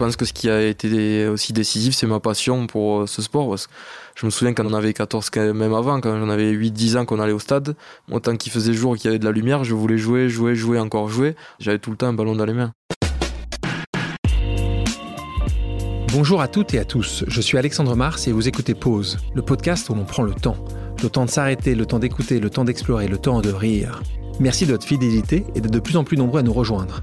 pense que ce qui a été aussi décisif, c'est ma passion pour ce sport. je me souviens quand on avait 14, même avant, quand j'en avais 8-10 ans qu'on allait au stade, moi, tant qu'il faisait jour et qu'il y avait de la lumière, je voulais jouer, jouer, jouer, encore jouer. J'avais tout le temps un ballon dans les mains. Bonjour à toutes et à tous, je suis Alexandre Mars et vous écoutez Pause, le podcast où l'on prend le temps. Le temps de s'arrêter, le temps d'écouter, le temps d'explorer, le temps de rire. Merci de votre fidélité et d'être de plus en plus nombreux à nous rejoindre.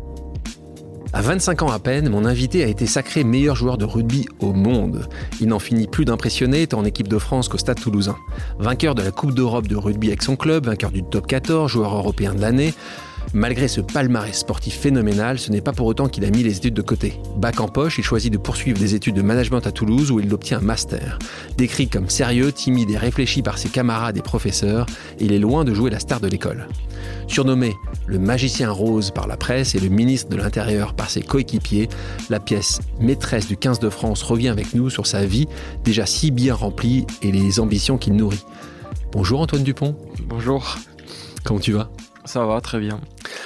À 25 ans à peine, mon invité a été sacré meilleur joueur de rugby au monde. Il n'en finit plus d'impressionner tant en équipe de France qu'au stade toulousain. Vainqueur de la Coupe d'Europe de rugby avec son club, vainqueur du top 14, joueur européen de l'année, Malgré ce palmarès sportif phénoménal, ce n'est pas pour autant qu'il a mis les études de côté. Bac en poche, il choisit de poursuivre des études de management à Toulouse où il obtient un master. Décrit comme sérieux, timide et réfléchi par ses camarades et professeurs, il est loin de jouer la star de l'école. Surnommé le magicien rose par la presse et le ministre de l'Intérieur par ses coéquipiers, la pièce maîtresse du 15 de France revient avec nous sur sa vie déjà si bien remplie et les ambitions qu'il nourrit. Bonjour Antoine Dupont. Bonjour. Comment tu vas? Ça va, très bien.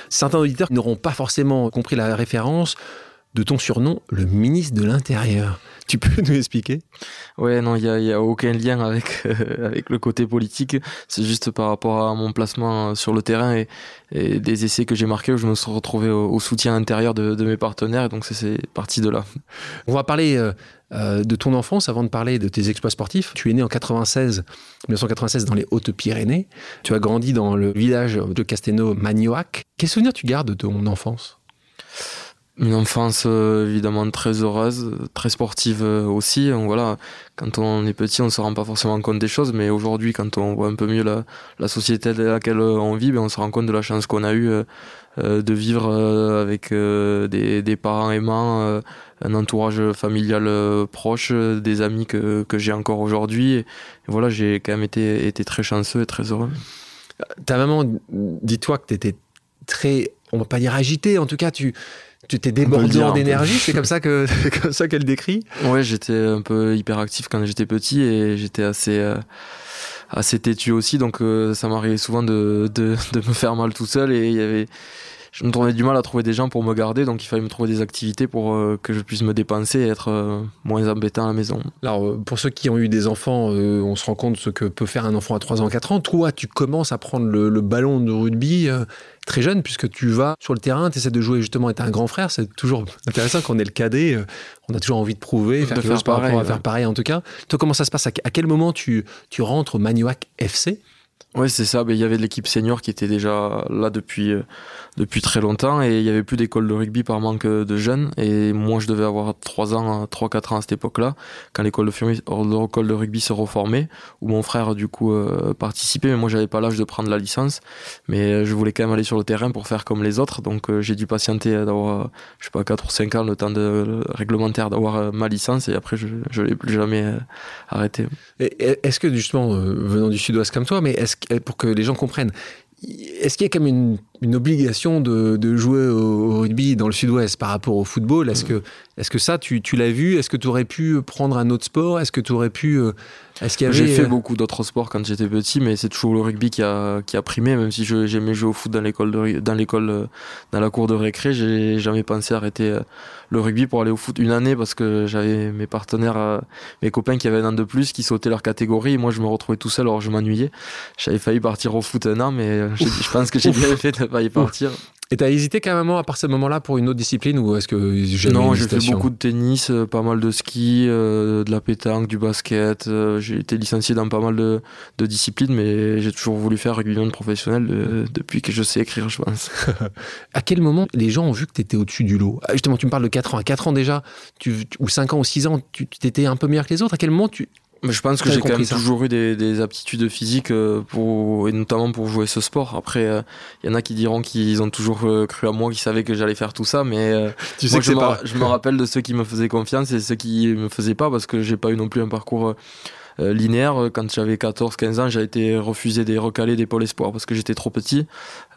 Certains auditeurs n'auront pas forcément compris la référence de ton surnom, le ministre de l'Intérieur. Tu peux nous expliquer? Ouais, non, il n'y a, a, aucun lien avec, euh, avec le côté politique. C'est juste par rapport à mon placement sur le terrain et, des essais que j'ai marqués où je me suis retrouvé au, soutien intérieur de, mes partenaires. Et donc, c'est parti de là. On va parler euh, euh, de ton enfance avant de parler de tes exploits sportifs. Tu es né en 96, 1996 dans les Hautes-Pyrénées. Tu as grandi dans le village de Castelnau-Magnoac. Quels souvenirs tu gardes de ton enfance? Une enfance euh, évidemment très heureuse, très sportive euh, aussi. Voilà, quand on est petit, on se rend pas forcément compte des choses, mais aujourd'hui, quand on voit un peu mieux la, la société dans laquelle on vit, ben, on se rend compte de la chance qu'on a eue euh, de vivre avec des, des, parents aimants, un entourage familial proche, des amis que, que j'ai encore aujourd'hui. Et, voilà, j'ai quand même été, été très chanceux et très heureux. Ta maman, dis-toi que tu étais très, on va pas dire agité, en tout cas, tu tu t'es débordé d'énergie, c'est comme ça que comme ça qu'elle décrit. Ouais, j'étais un peu hyperactif quand j'étais petit et j'étais assez euh, assez têtu aussi, donc euh, ça m'arrivait souvent de, de, de, me faire mal tout seul et il y avait je me trouvais du mal à trouver des gens pour me garder, donc il fallait me trouver des activités pour euh, que je puisse me dépenser et être euh, moins embêtant à la maison. Alors, pour ceux qui ont eu des enfants, on se rend compte ce que peut faire un enfant à 3 ans, 4 ans. Toi, tu commences à prendre le, ballon de rugby très jeune, puisque tu vas sur le terrain, tu essaies de jouer justement être un grand frère. C'est toujours intéressant quand on est le cadet. on a toujours envie de prouver, faire, de faire pareil, faire pareil en tout cas. Toi, comment ça se passe? À quel moment tu, tu rentres au Magnoac FC oui, c'est ça. Ben, il y avait de l'équipe senior qui était déjà là depuis, euh, depuis très longtemps et il n'y avait plus d'école de rugby par manque de jeunes. Et moi, je devais avoir 3 ans, 3-4 ans à cette époque-là, quand l'école de, rugby se reformait, où mon frère, du coup, euh, participait. Mais moi, j'avais pas l'âge de prendre la licence. Mais euh, je voulais quand même aller sur le terrain pour faire comme les autres. Donc, j'ai dû patienter d'avoir, je sais pas, 4 ou 5 ans, le temps de, réglementaire d'avoir ma licence. Et après, je ne l'ai plus jamais arrêté. Est-ce que, justement, venant du sud-ouest comme toi, mais est-ce pour que les gens comprennent, est-ce qu'il y a quand même une, obligation de, jouer au, rugby dans le sud-ouest par rapport au football? Est-ce que, est que ça, tu, l'as vu? Est-ce que tu aurais pu prendre un autre sport? Est-ce que tu aurais pu. Euh, est-ce qu'il J'ai fait euh, beaucoup d'autres sports quand j'étais petit, mais c'est toujours le rugby qui a, qui a primé, même si j'aimais jouer au foot dans l'école, dans l'école, euh, dans la cour de récré. J'ai jamais pensé arrêter le rugby pour aller au foot une année parce que j'avais mes partenaires, euh, mes copains qui avaient un an de plus, qui sautaient leur catégorie. Et moi, je me retrouvais tout seul, alors je m'ennuyais. J'avais failli partir au foot un an, mais euh, je pense que j'ai bien fait de ne pas y partir. Et t'as hésité quand même à partir de ce moment-là pour une autre discipline ou est-ce que Non, j'ai fait beaucoup de tennis, euh, pas mal de ski, euh, de la pétanque, du basket. Euh, j'ai été licencié dans pas mal de, de disciplines, mais j'ai toujours voulu faire rugbyman professionnel depuis que je sais écrire, je pense. à quel moment les gens ont vu que tu étais au-dessus du lot? Ah, Justement, tu me parles de 4 ans. À 4 ans déjà, tu, ou 5 ans ou 6 ans, tu étais un peu meilleur que les autres. À quel moment tu, je pense que j'ai quand même toujours eu des, aptitudes physiques euh, pour, et notamment pour jouer ce sport. Après, il euh, y en a qui diront qu'ils ont toujours euh, cru à moi, qu'ils savaient que j'allais faire tout ça, mais tu sais que je, me, je me rappelle de ceux qui me faisaient confiance et ceux qui me faisaient pas parce que j'ai pas eu non plus un parcours euh, linéaire. Quand j'avais 14-15 ans, j'ai été refusé des recalés des pôles espoirs parce que j'étais trop petit.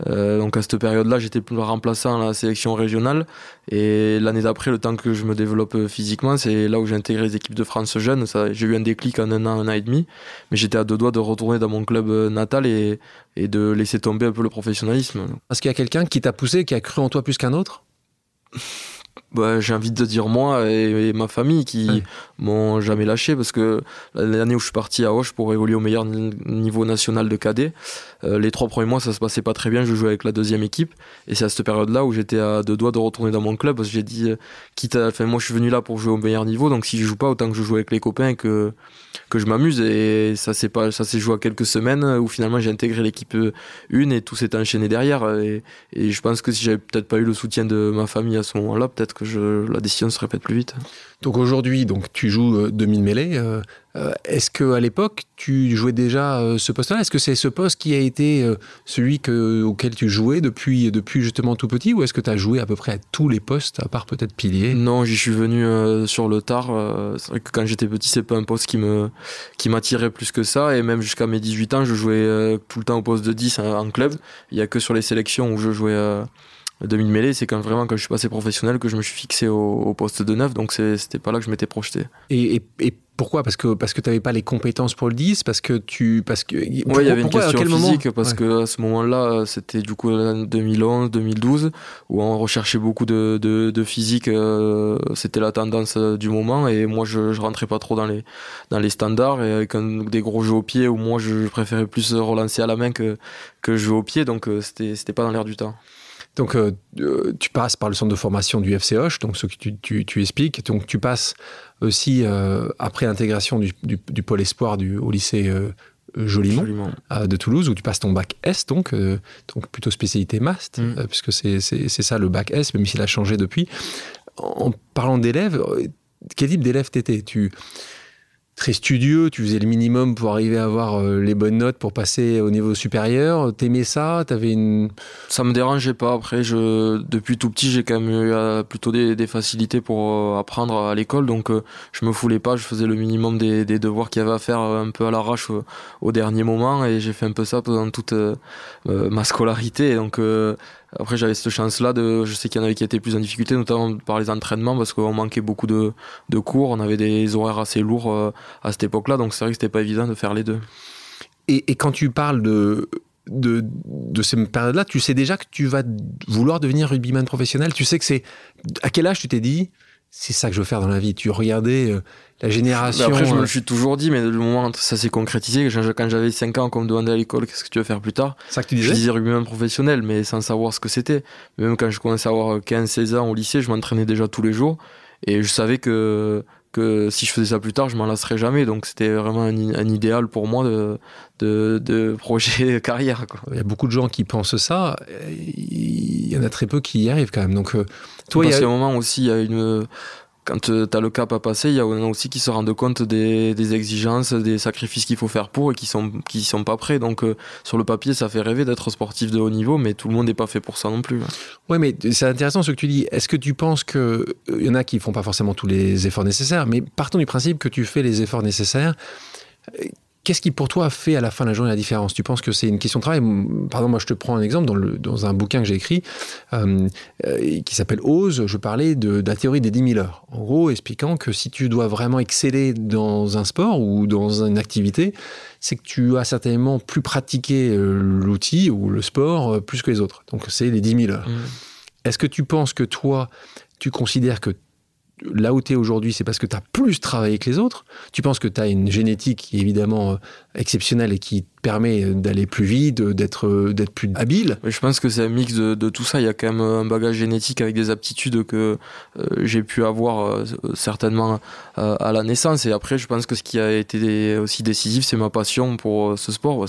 Euh, donc à cette période-là, j'étais plus remplaçant à la sélection régionale. Et l'année d'après, le temps que je me développe physiquement, c'est là où j'ai intégré les équipes de France jeunes. J'ai eu un déclic en un an, un an et demi. Mais j'étais à deux doigts de retourner dans mon club natal et, et de laisser tomber un peu le professionnalisme. Parce qu'il y a quelqu'un qui t'a poussé, qui a cru en toi plus qu'un autre? Bah, j'ai envie de dire moi et, ma famille qui m'ont jamais lâché parce que l'année où je suis parti à Hoche pour évoluer au meilleur niveau national de cadet, euh, les trois premiers mois ça se passait pas très bien, je jouais avec la deuxième équipe. Et c'est à cette période-là où j'étais à deux doigts de retourner dans mon club parce que j'ai dit euh, quitte à, enfin moi je suis venu là pour jouer au meilleur niveau. Donc si je joue pas autant que je joue avec les copains que que je m'amuse. Et ça s'est pas ça s'est joué à quelques semaines où finalement j'ai intégré l'équipe 1 et tout s'est enchaîné derrière. Et, et je pense que si j'avais peut-être pas eu le soutien de ma famille à ce moment-là peut-être que je, la décision se répète plus vite. Donc aujourd'hui, donc tu joues 2000 euh, mêlées. Euh, euh, est-ce que à l'époque tu jouais déjà ce poste-là? Est-ce que c'est ce poste qui a été celui que, auquel tu jouais depuis depuis justement tout petit, ou est-ce que tu as joué à peu près à tous les postes, à part peut-être pilier? Non, j'y suis venu sur le tard. c'est vrai que quand j'étais petit, c'est pas un poste qui m'attirait plus que ça, et même jusqu'à mes 18 ans, je jouais tout le temps au poste de 10 en club. Il y a que sur les sélections où je jouais 2000 mêlées, c'est quand vraiment quand je suis passé professionnel que je me suis fixé au, poste de neuf, donc c'était pas là que je m'étais projeté. Et, et, pourquoi? Parce que parce que t'avais pas les compétences pour le 10, parce que tu parce que ouais, il y avait une question physique parce que à ce moment-là, c'était du coup 2011, 2012 où on recherchait beaucoup de, de, physique, euh, c'était la tendance euh, du moment. Et moi je, je rentrais pas trop dans les dans les standards. Et avec des gros jeux au pied où moi je préférais plus relancer à la main que que jouer au pied, donc euh, c'était c'était pas dans l'air du temps. Donc, euh, euh, tu passes par le centre de formation du FCH, donc ce que tu, expliques. Donc, tu passes aussi, euh, après l'intégration du, pôle espoir du, au lycée Jolimont, de Toulouse, où tu passes ton bac S, donc, donc plutôt spécialité MAST, mm. puisque c'est ça le bac S, même s'il a changé depuis. En, parlant d'élèves, quel type d'élève t'étais? Tu très studieux, tu faisais le minimum pour arriver à avoir euh, les bonnes notes pour passer au niveau supérieur. T'aimais ça? T'avais une... Ça me dérangeait pas. Après, je, depuis tout petit, j'ai quand même eu euh, plutôt des, facilités pour euh, apprendre à l'école, donc je me foulais pas. Je faisais le minimum des, devoirs qu'il y avait à faire un peu à l'arrache au, dernier moment, et j'ai fait un peu ça pendant toute ma scolarité. Donc après, j'avais cette chance-là de, je sais qu'il y en avait qui étaient plus en difficulté, notamment par les entraînements, parce qu'on manquait beaucoup de, cours, on avait des horaires assez lourds euh, à cette époque-là, donc c'est vrai que c'était pas évident de faire les deux. Et, et quand tu parles de, de, de ces périodes-là, tu sais déjà que tu vas vouloir devenir rugbyman professionnel? Tu sais que c'est. À quel âge tu t'es dit, c'est ça que je veux faire dans la vie Tu regardais euh, la génération. après, je me le euh, suis toujours dit, mais le moment où ça s'est concrétisé, quand j'avais 5 ans, qu'on me demandait à l'école qu'est-ce que tu veux faire plus tard, ça que tu disais? Je disais rugbyman professionnel, mais sans savoir ce que c'était. Même quand je commençais à avoir 15-16 ans au lycée, je m'entraînais déjà tous les jours et je savais que que si je faisais ça plus tard, je m'en lasserais jamais. Donc c'était vraiment un, idéal pour moi de, de, de projet carrière. Quoi. Il y a beaucoup de gens qui pensent ça. Il y en a très peu qui y arrivent quand même. Donc, euh, toi, il y a un moment aussi, il y a une quand euh, tu as le cap à passer, il y a aussi qui se rendent compte des, exigences, des sacrifices qu'il faut faire pour et qui sont qui sont pas prêts. Donc euh, sur le papier, ça fait rêver d'être sportif de haut niveau, mais tout le monde n'est pas fait pour ça non plus. Ouais, mais c'est intéressant ce que tu dis. Est-ce que tu penses que il y en a qui font pas forcément tous les efforts nécessaires, mais partons du principe que tu fais les efforts nécessaires Qu'est-ce qui pour toi fait à la fin de la journée la différence? Tu penses que c'est une question de travail? Pardon, moi je te prends un exemple dans, le, dans un bouquin que j'ai écrit euh, euh, qui s'appelle Ose. Je parlais de, la théorie des 10 000 heures. En gros, expliquant que si tu dois vraiment exceller dans un sport ou dans une activité, c'est que tu as certainement plus pratiqué euh, l'outil ou le sport plus que les autres. Donc c'est les 10 000 heures. Mmh. Est-ce que tu penses que toi, tu considères que là où tu es aujourd'hui, c'est parce que tu as plus travaillé que les autres. Tu penses que tu as une génétique qui est évidemment euh, exceptionnelle et qui permet d'aller plus vite, d'être d'être plus habile. je pense que c'est un mix de, tout ça. Il y a quand même un bagage génétique avec des aptitudes que euh, j'ai pu avoir euh, certainement euh, à la naissance. Et après, je pense que ce qui a été aussi décisif, c'est ma passion pour ce sport.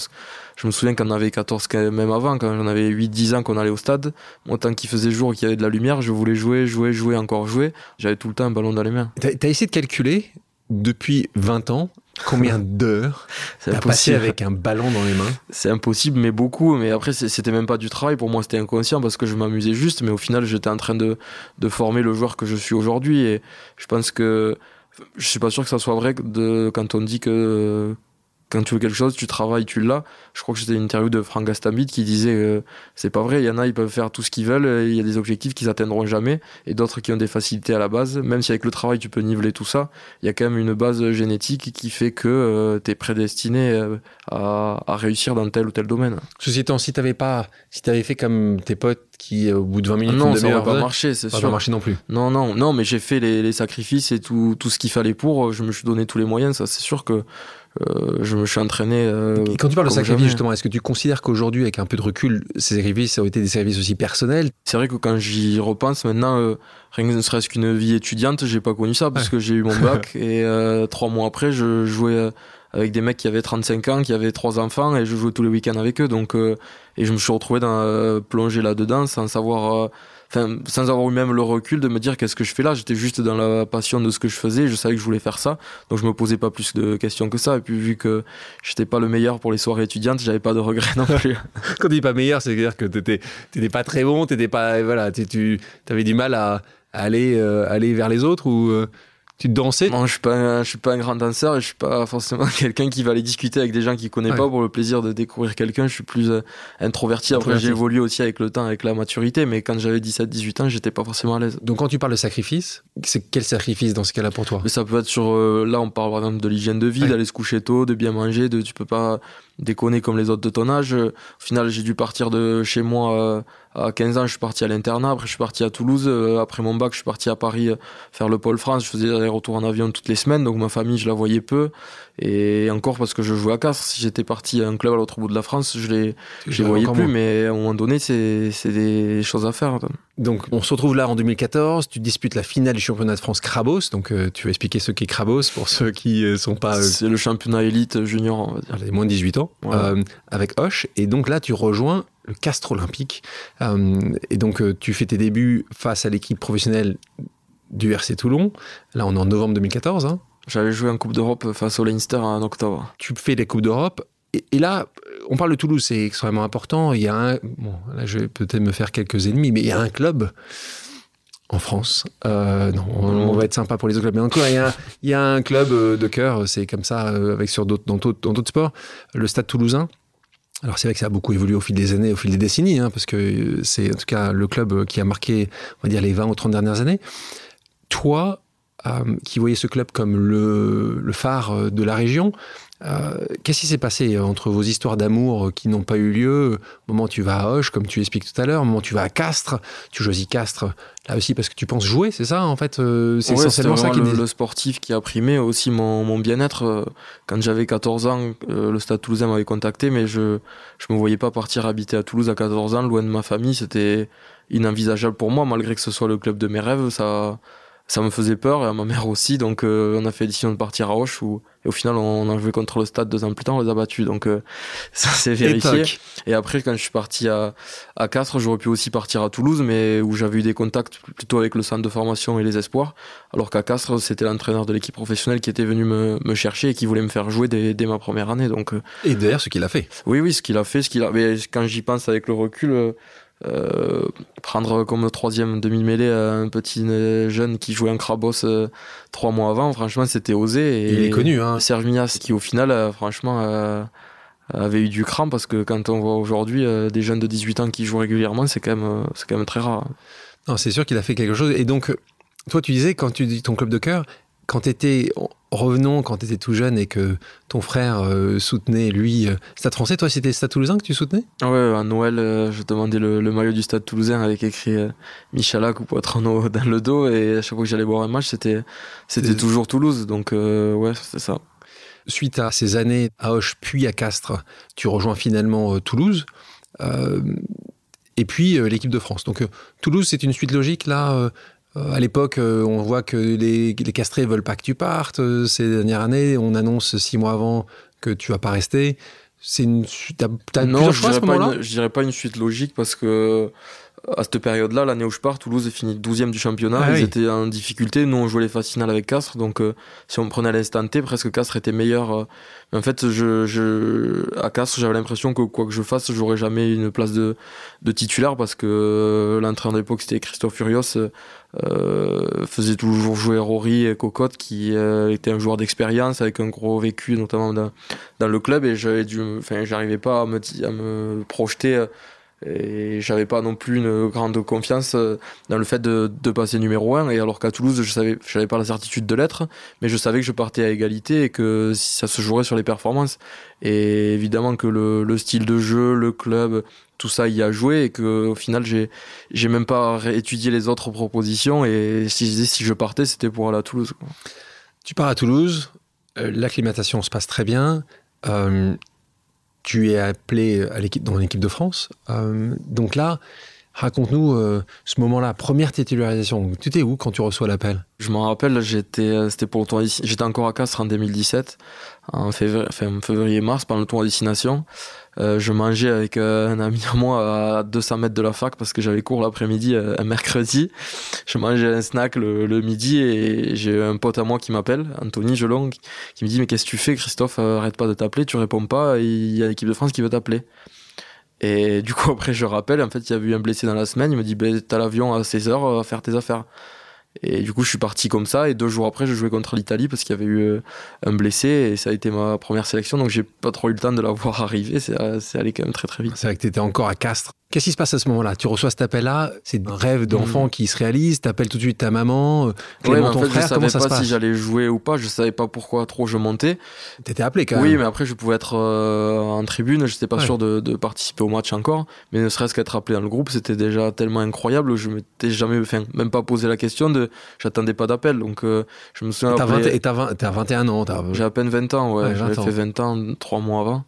Je me souviens quand on avait 14, même avant, quand j'en avais 8-10 ans qu'on allait au stade, moi, tant qu'il faisait jour, qu'il y avait de la lumière, je voulais jouer, jouer, jouer, encore jouer. J'avais tout le temps un ballon dans les mains. T'as as essayé de calculer depuis 20 ans Combien d'heures t'as passé avec un ballon dans les mains? C'est impossible, mais beaucoup. Mais après, c'était même pas du travail. Pour moi, c'était inconscient parce que je m'amusais juste. Mais au final, j'étais en train de, de former le joueur que je suis aujourd'hui. Et je pense que je suis pas sûr que ça soit vrai de, quand on dit que quand tu veux quelque chose, tu travailles, tu l'as. Je crois que c'était une interview de Franck Gastambide qui disait euh, c'est pas vrai, il y en a, ils peuvent faire tout ce qu'ils veulent, il y a des objectifs qu'ils atteindront jamais, et d'autres qui ont des facilités à la base. Même si avec le travail tu peux niveler tout ça, il y a quand même une base génétique qui fait que euh, tu es prédestiné euh, à, à, réussir dans tel ou tel domaine. Ceci étant, si t'avais pas, si t'avais fait comme tes potes qui au bout de 20 minutes non ça n'aurait pas marché c'est sûr pas marché non plus non non non mais j'ai fait les, les, sacrifices et tout, tout ce qu'il fallait pour je me suis donné tous les moyens ça c'est sûr que euh, je me suis entraîné. Euh, quand tu parles de sacrifice, justement, est-ce que tu considères qu'aujourd'hui, avec un peu de recul, ces sacrifices ont été des services aussi personnels? C'est vrai que quand j'y repense maintenant, euh, rien que ne serait-ce qu'une vie étudiante, j'ai pas connu ça parce que j'ai eu mon bac et trois mois après, je jouais avec des mecs qui avaient 35 ans, qui avaient trois enfants et je jouais tous les week-ends avec eux. Donc, et je me suis retrouvé dans, plongé là-dedans sans savoir enfin, sans avoir eu même le recul de me dire qu'est-ce que je fais là. J'étais juste dans la passion de ce que je faisais. Je savais que je voulais faire ça. Donc je me posais pas plus de questions que ça. Et puis vu que j'étais pas le meilleur pour les soirées étudiantes, j'avais pas de regrets non plus. Quand tu dis pas meilleur, c'est-à-dire que t'étais, t'étais pas très bon, t'étais pas, voilà, tu, avais du mal à, aller, euh, aller vers les autres ou euh, tu dansais Non, je suis pas, je suis pas un grand danseur et je suis pas forcément quelqu'un qui va aller discuter avec des gens qui connaît pas pour le plaisir de découvrir quelqu'un. Je suis plus euh, introverti. Après, j'ai évolué aussi avec le temps, avec la maturité, mais quand j'avais 17-18 ans, j'étais pas forcément à l'aise. Donc, quand tu parles de sacrifice, c'est quel sacrifice dans ce cas-là pour toi? Mais Ça peut être sur, euh, là, on parle par exemple de l'hygiène de vie, d'aller se coucher tôt, de bien manger, de tu peux pas déconner comme les autres de ton âge. Au final, j'ai dû partir de chez moi euh, à 15 ans, je suis parti à l'internat. Après, je suis parti à Toulouse. Euh, après mon bac, je suis parti à Paris euh, faire le pôle France. Je faisais des retours en avion toutes les semaines, donc ma famille, je la voyais peu. Et encore parce que je jouais à Castres. Si j'étais parti à un club à l'autre bout de la France, je les, je les voyais plus. Mais à un moment donné, c'est des choses à faire. Donc, on se retrouve là en 2014. Tu disputes la finale du championnat de France Krabos. Donc, tu vas expliquer ce qu'est Krabos pour ceux qui ne sont pas. C'est le championnat élite junior, on va dire. Les moins de 18 ans. Euh, avec Hoche. Et donc là, tu rejoins le Castre Olympique. Euh, et donc, euh, tu fais tes débuts face à l'équipe professionnelle du RC Toulon. Là, on est en novembre 2014. Hein. J'avais joué en Coupe d'Europe face au Leinster en octobre. Tu fais les Coupes d'Europe. Et, là, on parle de Toulouse, c'est extrêmement important. Il y a un. Bon, là, je vais peut-être me faire quelques ennemis, mais il y a un club en France. non, on, va être sympa pour les autres clubs. Mais encore, il y a, un club de cœur, c'est comme ça, avec sur d'autres, dans d'autres sports, le Stade Toulousain. Alors c'est vrai que ça a beaucoup évolué au fil des années, au fil des décennies, hein, parce que c'est en tout cas le club qui a marqué, on va dire, les 20 ou 30 dernières années. Toi, euh, qui voyais ce club comme le, le phare de la région, euh, qu'est-ce qui s'est passé entre vos histoires d'amour qui n'ont pas eu lieu? Au moment où tu vas à Hoche, comme tu expliques tout à l'heure, au moment où tu vas à Castres, tu choisis Castres là aussi parce que tu penses jouer, c'est ça en fait euh, C'est essentiellement ça qui le, le sportif qui a primé aussi mon, mon bien-être. Euh, quand j'avais 14 ans, le Stade Toulousain m'avait contacté, mais je je me voyais pas partir habiter à Toulouse à 14 ans, loin de ma famille. C'était inenvisageable pour moi, malgré que ce soit le club de mes rêves. Ça ça me faisait peur et à ma mère aussi. Donc on a fait décision de partir à Hoche où et au final, on a joué contre le stade deux ans plus tard, on les a battus. Donc euh, ça s'est vérifié. Et, après, quand je suis parti à, à Castres, j'aurais pu aussi partir à Toulouse, mais où j'avais eu des contacts plutôt avec le centre de formation et les espoirs. Alors qu'à Castres, c'était l'entraîneur de l'équipe professionnelle qui était venu me, me, chercher et qui voulait me faire jouer dès, dès ma première année. Donc, euh, et d'ailleurs, ce qu'il a fait. Oui, oui, ce qu'il a fait. Ce qu'il a... Mais quand j'y pense avec le recul, euh, euh, prendre comme troisième demi-mêlée un petit jeune qui jouait un Krabos euh, trois mois avant, franchement, c'était osé. Et Il est connu, hein. Serge Mias, qui au final, euh, franchement, avait eu du cran parce que quand on voit aujourd'hui des jeunes de 18 ans qui jouent régulièrement, c'est quand même, c'est quand même très rare. Non, c'est sûr qu'il a fait quelque chose. Et donc, toi, tu disais, quand tu dis ton club de cœur, quand tu étais, revenons, quand tu étais tout jeune et que ton frère euh, soutenait, lui, euh, Stade français, toi, c'était Stade toulousain que tu soutenais? Ah Ouais, à Noël, euh, je demandais le, maillot du Stade toulousain avec écrit Michalak ou Poitrano dans le dos et à chaque fois que j'allais boire un match, c'était, c'était toujours Toulouse. Donc, ouais, c'est ça. suite à ces années à Hoche puis à Castres, tu rejoins finalement Toulouse. et puis l'équipe de France. Donc Toulouse, c'est une suite logique là euh, à l'époque, euh, on voit que les, les castrés veulent pas que tu partes. Euh, ces dernières années, on annonce six mois avant que tu vas pas rester. C'est une. T'as, non, je dirais, pas une, je dirais pas une suite logique parce que à cette période-là, l'année où je pars, Toulouse est fini 12e du championnat. Ah ils étaient en difficulté. Nous, on jouait les phases finales avec Castres. Donc, si on prenait l'instant T, presque Castres était meilleur. en fait, je, je, à Castres, j'avais l'impression que quoi que je fasse, j'aurais jamais une place de, de titulaire parce que l'entraîneur de l'époque, c'était Christophe Furios euh, faisait toujours jouer Rory et Cocotte qui euh, était un joueur d'expérience avec un gros vécu notamment dans, le club. Et j'avais dû enfin j'arrivais pas à me, à me projeter euh, et j'avais pas non plus une grande confiance dans le fait de, de passer numéro 1 et alors qu'à Toulouse je savais j'avais pas la certitude de l'être mais je savais que je partais à égalité et que ça se jouerait sur les performances. Et évidemment que le, le style de jeu le club tout ça y a joué et que au final j'ai j'ai même pas étudié les autres propositions et si je si je partais c'était pour aller à Toulouse. Tu pars à Toulouse, euh, l'acclimatation se passe très bien. Euh, tu es appelé à l'équipe dans l'équipe de France. Euh, donc là, raconte-nous ce moment-là, première titularisation. Tu étais où quand tu reçois l'appel? Je m'en rappelle, j'étais c'était pour le tour j'étais encore à Castres en 2017 en février, février mars pendant le tour à destination. Euh, je mangeais avec euh, un ami à moi à 200 mètres de la fac parce que j'avais cours l'après-midi euh, un mercredi. Je mangeais un snack le, midi et j'ai un pote à moi qui m'appelle, Anthony Gelong, qui me dit mais qu'est-ce que tu fais Christophe? Arrête pas de t'appeler, tu réponds pas, il y a l'équipe de France qui veut t'appeler. Et du coup après je rappelle, en fait il y a eu un blessé dans la semaine, il me dit ben, t'as l'avion à 16h, à faire tes affaires. Et du coup, je suis parti comme ça. Et deux jours après, je jouais contre l'Italie parce qu'il y avait eu euh, un blessé. Et ça a été ma première sélection. Donc, j'ai pas trop eu le temps de la voir arriver. C'est allé quand même très, très vite. C'est vrai que tu étais encore à Castres. Qu'est-ce qui se passe à ce moment-là? Tu reçois cet appel-là, c'est un rêve d'enfant mm. qui se réalise, t'appelles tout de suite ta maman, euh, Clément, ouais, ton frère, je savais pas si j'allais jouer ou pas, je savais pas pourquoi trop je montais. T'étais appelé quand même. Oui, mais après je pouvais être euh, en tribune, j'étais pas sûr de, de, participer au match encore, mais ne serait-ce qu'être appelé dans le groupe, c'était déjà tellement incroyable, je m'étais jamais, enfin, même pas posé la question de, j'attendais pas d'appel, donc euh, je me souviens. Et t'as 21 ans, J'ai à peine 20 ans, ouais, j'avais fait 20 ans, 3 mois avant.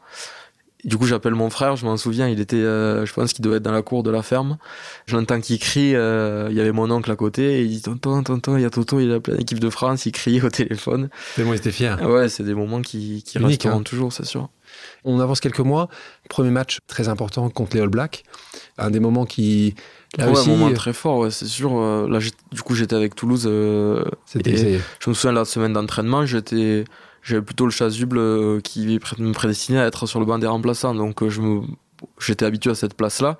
Du coup, j'appelle mon frère, je m'en souviens, il était, euh, je pense qu'il devait être dans la cour de la ferme. Je l'entends qu'il crie, euh, il y avait mon oncle à côté, et il dit Tonton, tonton, il y a Toto, il a plein d'équipe de France, il criait au téléphone. C'est moi, j'étais fier. Ouais, c'est des moments qui, qui resteront hein. toujours, c'est sûr. On avance quelques mois. Premier match très important contre les All Blacks. Un des moments qui. Là ouais, un moment euh, très fort, ouais, c'est sûr. Là, du coup, j'étais avec Toulouse. C'était. Je me souviens la semaine d'entraînement, j'étais j'avais plutôt le chasuble euh, qui me prédestinait à être sur le banc des remplaçants. Donc euh, je me, j'étais habitué à cette place-là.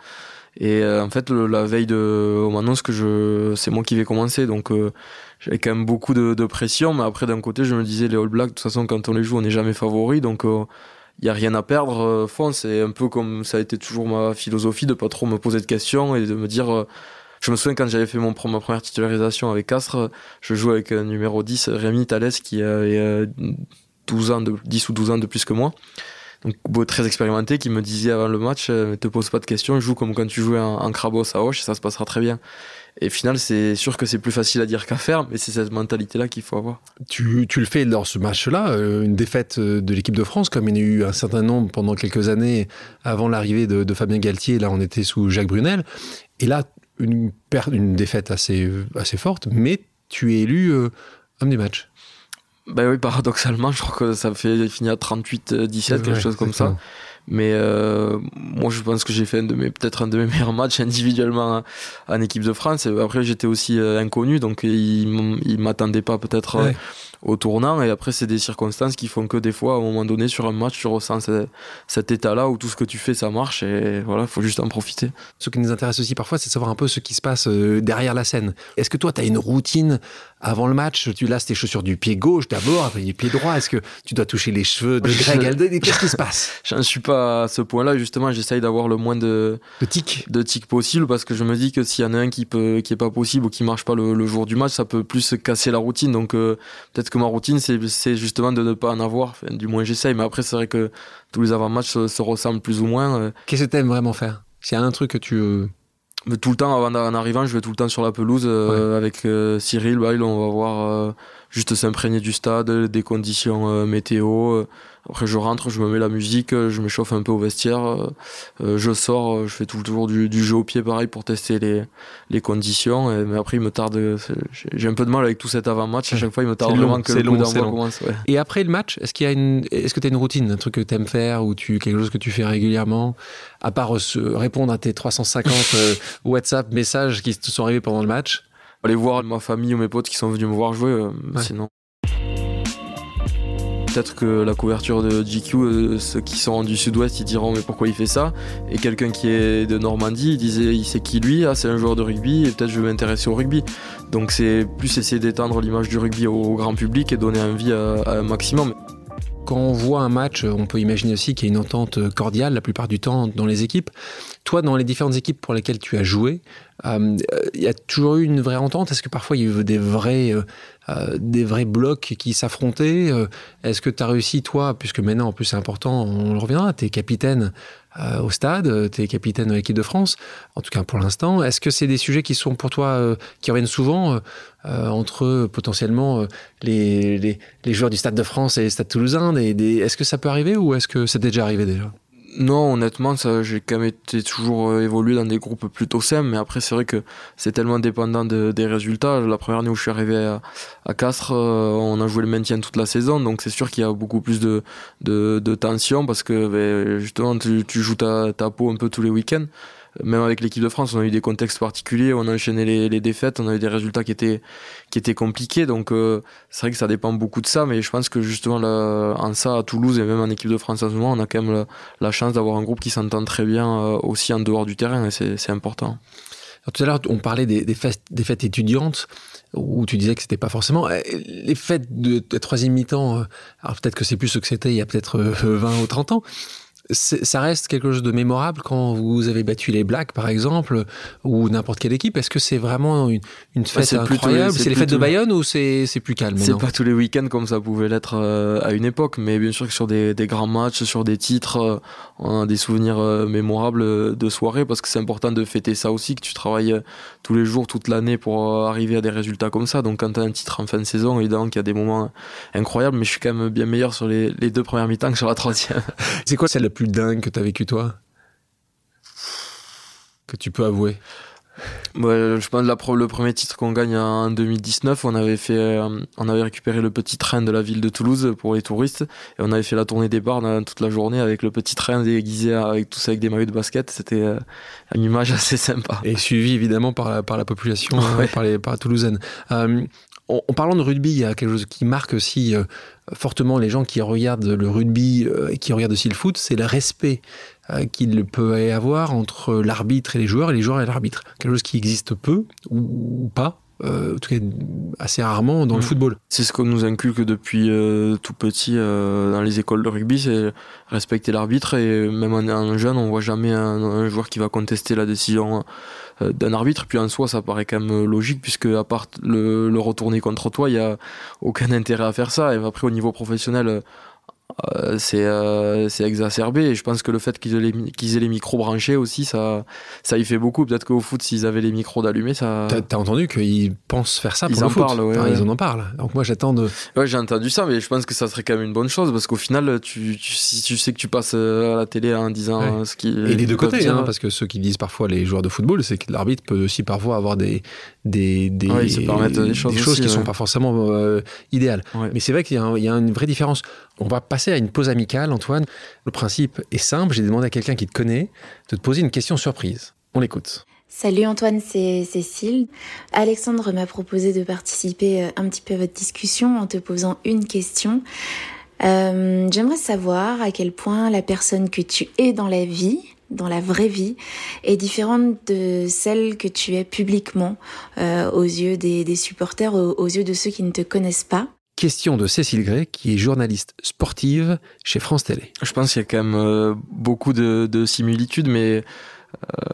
Et euh, en fait, la veille de, on m'annonce que je, c'est moi qui vais commencer. Donc j'avais quand même beaucoup de, de, pression. Mais après, d'un côté, je me disais, les All Blacks, de toute façon, quand on les joue, on n'est jamais favori. Donc il y a rien à perdre. fond, c'est un peu comme ça a été toujours ma philosophie de pas trop me poser de questions et de me dire je me souviens quand j'avais fait mon, ma première titularisation avec Castres, je jouais avec un numéro 10, Rémi Thalès, qui avait 12 euh, ans de, 10 ou 12 ans de plus que moi. Très expérimenté, qui me disait avant le match, euh, te pose pas de questions, joue comme quand tu jouais en, en Crabos à Hoche, ça se passera très bien. Et au final, c'est sûr que c'est plus facile à dire qu'à faire, mais c'est cette mentalité-là qu'il faut avoir. Tu, tu, le fais dans ce match-là, euh, une défaite de l'équipe de France, comme il y en a eu un certain nombre pendant quelques années avant l'arrivée de, de, Fabien Galtier. Là, on était sous Jacques Brunel. Et là, une, perte, une défaite assez, assez forte, mais tu es élu euh, homme du match. Ben oui, paradoxalement, je crois que ça fait finir à 38-17, quelque chose comme ça. Mais euh, moi, je pense que j'ai fait peut-être un de mes meilleurs matchs individuellement en équipe de France. Après, j'étais aussi euh, inconnu, donc il, il m'attendait pas peut-être au tournant. Et après, c'est des circonstances qui font que des fois, à un moment donné, sur un match, tu ressens cet état-là où tout ce que tu fais, ça marche. Et voilà, il faut juste en profiter. Ce qui nous intéresse aussi parfois, c'est de savoir un peu ce qui se passe euh, derrière la scène. Est-ce que toi, tu as une routine avant le match? Tu lasses tes chaussures du pied gauche d'abord, après du pied droit. Est-ce que tu dois toucher les cheveux de Greg Qu'est-ce qui se passe? J'en suis pas à ce point-là. Justement, j'essaye d'avoir le moins de, de tics de tics possible parce que je me dis que s'il y en a un qui peut, qui est pas possible ou qui marche pas le, jour du match, ça peut plus casser la routine. Donc euh, peut-être que ma routine, c'est justement de ne pas en avoir. du moins, j'essaye. Mais après, c'est vrai que tous les avant-matchs se, ressemblent plus ou moins. Euh. Qu'est-ce que tu aimes vraiment faire? S'il y a un truc que tu. Euh, mais tout le temps, avant, en arrivant, je vais tout le temps sur la pelouse euh, avec Cyril. Bah, on va voir juste s'imprégner du stade, des conditions météo. Après, je rentre, je me mets la musique, je m'échauffe un peu au vestiaire, je sors, je fais toujours du, du, jeu au pied pareil pour tester les, les conditions. Et, mais après, il me tarde, j'ai un peu de mal avec tout cet avant-match. À chaque fois, il me tarde vraiment que le long, coup commence. Ouais. Et après le match, est-ce qu'il y a une, est-ce que tu as une routine, un truc que tu aimes faire ou tu, quelque chose que tu fais régulièrement, à part répondre à tes 350 WhatsApp messages qui te sont arrivés pendant le match? aller voir ma famille ou mes potes qui sont venus me voir jouer. Euh, sinon. Peut-être que la couverture de GQ, euh, ceux qui sont du sud-ouest, ils diront mais pourquoi il fait ça? Et quelqu'un qui est de Normandie, il disait il sait qui lui Ah, c'est un joueur de rugby et peut-être je vais m'intéresser au rugby. Donc c'est plus essayer d'étendre l'image du rugby au, grand public et donner envie à, à un maximum. Quand on voit un match, on peut imaginer aussi qu'il y a une entente cordiale la plupart du temps dans les équipes. Toi, dans les différentes équipes pour lesquelles tu as joué, euh, il y a toujours eu une vraie entente? Est-ce que parfois il y a eu des vrais, euh, euh, des vrais blocs qui s'affrontaient? Est-ce que tu as réussi, toi, puisque maintenant en plus c'est important, on le reviendra, tu es capitaine au stade, tu es capitaine de l'équipe de France, en tout cas pour l'instant. Est-ce que c'est des sujets qui sont pour toi, qui reviennent souvent entre potentiellement les, les, les, joueurs du Stade de France et le Stade Toulousain Est-ce que ça peut arriver ou est-ce que c'est déjà arrivé déjà? Non, honnêtement, ça, j'ai quand même été toujours euh, évolué dans des groupes plutôt simples, mais après, c'est vrai que c'est tellement dépendant des résultats. La première année où je suis arrivé à, Castres, euh, on a joué le maintien toute la saison, donc c'est sûr qu'il y a beaucoup plus de, de, de tension parce que ben, justement, tu, tu joues ta, ta peau un peu tous les week-ends même avec l'équipe de France, on a eu des contextes particuliers, on a enchaîné les, défaites, on a eu des résultats qui étaient, qui étaient compliqués. Donc euh, c'est vrai que ça dépend beaucoup de ça, mais je pense que justement en ça, à Toulouse et même en équipe de France en ce moment, on a quand même la, chance d'avoir un groupe qui s'entend très bien euh, aussi en dehors du terrain et c'est important. tout à l'heure, on parlait des, des, fêtes, des fêtes étudiantes où tu disais que c'était pas forcément euh, les fêtes de, de troisième mi-temps. Alors peut-être que c'est plus ce que c'était il y a peut-être 20 ou 30 ans, ça reste quelque chose de mémorable quand vous avez battu les Blacks, par exemple, ou n'importe quelle équipe. Est-ce que c'est vraiment une, une fête incroyable? C'est les fêtes de Bayonne ou c'est plus calme C'est pas tous les week-ends comme ça pouvait l'être euh, à une époque, mais bien sûr que sur des, des grands matchs, sur des titres, euh, on a des souvenirs euh, mémorables de soirée parce que c'est important de fêter ça aussi, que tu travailles tous les jours, toute l'année pour arriver à des résultats comme ça. Donc quand tu as un titre en fin de saison, évidemment qu'il y a des moments incroyables, mais je suis quand même bien meilleur sur les, les deux premières mi-temps que sur la troisième. c'est quoi celle la plus dingue que tu as vécu toi? Que tu peux avouer? Ouais, je pense que le premier titre qu'on gagne en 2019, on avait fait, euh, on avait récupéré le petit train de la ville de Toulouse pour les touristes et on avait fait la tournée des bars toute la journée avec le petit train déguisé avec tous avec des maillots de basket. C'était euh, une image assez sympa. Et suivi évidemment par la, par la population, par les par Toulousaine. Euh, en, parlant de rugby, il y a quelque chose qui marque aussi fortement les gens qui regardent le rugby et qui regardent aussi le foot, c'est le respect euh, qu'il peut y avoir entre l'arbitre et les joueurs et les joueurs et l'arbitre. Quelque chose qui existe peu ou, pas. Euh, en tout cas assez rarement dans le mm. football. C'est ce qu'on nous inculque depuis euh, tout petit dans les écoles de rugby, c'est respecter l'arbitre et même en, jeune, on voit jamais un, joueur qui va contester la décision d'un arbitre. Puis en soi, ça paraît quand même logique puisque à part le, le retourner contre toi, il y a aucun intérêt à faire ça. Et après, au niveau professionnel, euh, c'est euh, c'est exacerbé. Et je pense que le fait qu'ils aient, les, qu'ils aient les micros branchés aussi ça ça y fait beaucoup. Peut-être qu'au foot s'ils avaient les micros d'allumés ça t'as, entendu qu'ils pensent faire ça pour ils en parlent ouais, ils en parlent. Donc moi j'attends de ouais j'ai entendu ça mais je pense que ça serait quand même une bonne chose parce qu'au final tu, tu si tu sais que tu passes euh, à la télé en disant ce qui et les deux côtés hein, parce que ceux qui disent parfois les joueurs de football c'est que l'arbitre peut aussi parfois avoir des des des, des choses, des choses qui sont pas forcément idéales. Mais c'est vrai qu'il y y a une vraie différence on va passer à une pause amicale, Antoine. Le principe est simple. J'ai demandé à quelqu'un qui te connaît de te poser une question surprise. On l'écoute. Salut Antoine, c'est Cécile. Alexandre m'a proposé de participer euh, un petit peu à votre discussion en te posant une question. Euh, j'aimerais savoir à quel point la personne que tu es dans la vie, dans la vraie vie, est différente de celle que tu es publiquement euh, aux yeux des, supporters, aux, yeux de ceux qui ne te connaissent pas. Question de Cécile Gray, qui est journaliste sportive chez France Télé. Je pense qu'il y a quand même euh, beaucoup de, similitudes, mais euh,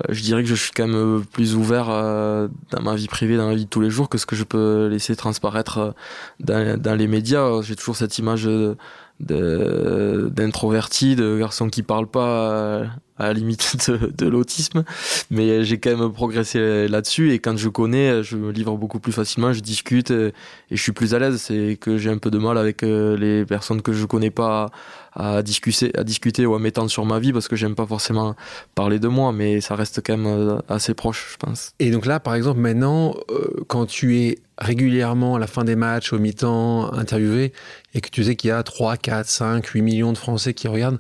je dirais que je suis quand même euh, plus ouvert dans ma vie privée, dans ma vie de tous les jours, que ce que je peux laisser transparaître dans, les médias. J'ai toujours cette image d'introverti, de, garçon qui parle pas à, la limite de, l'autisme, mais j'ai quand même progressé là-dessus et quand je connais, je me livre beaucoup plus facilement, je discute et, je suis plus à l'aise. C'est que j'ai un peu de mal avec euh, les personnes que je connais pas à, discuter, à discuter ou à m'étendre sur ma vie parce que j'aime pas forcément parler de moi, mais ça reste quand même euh, assez proche, je pense. Et donc là, par exemple, maintenant, euh, quand tu es régulièrement à la fin des matchs, au mi-temps, interviewé, et que tu sais qu'il y a 3, 4, 5, 8 millions de Français qui regardent,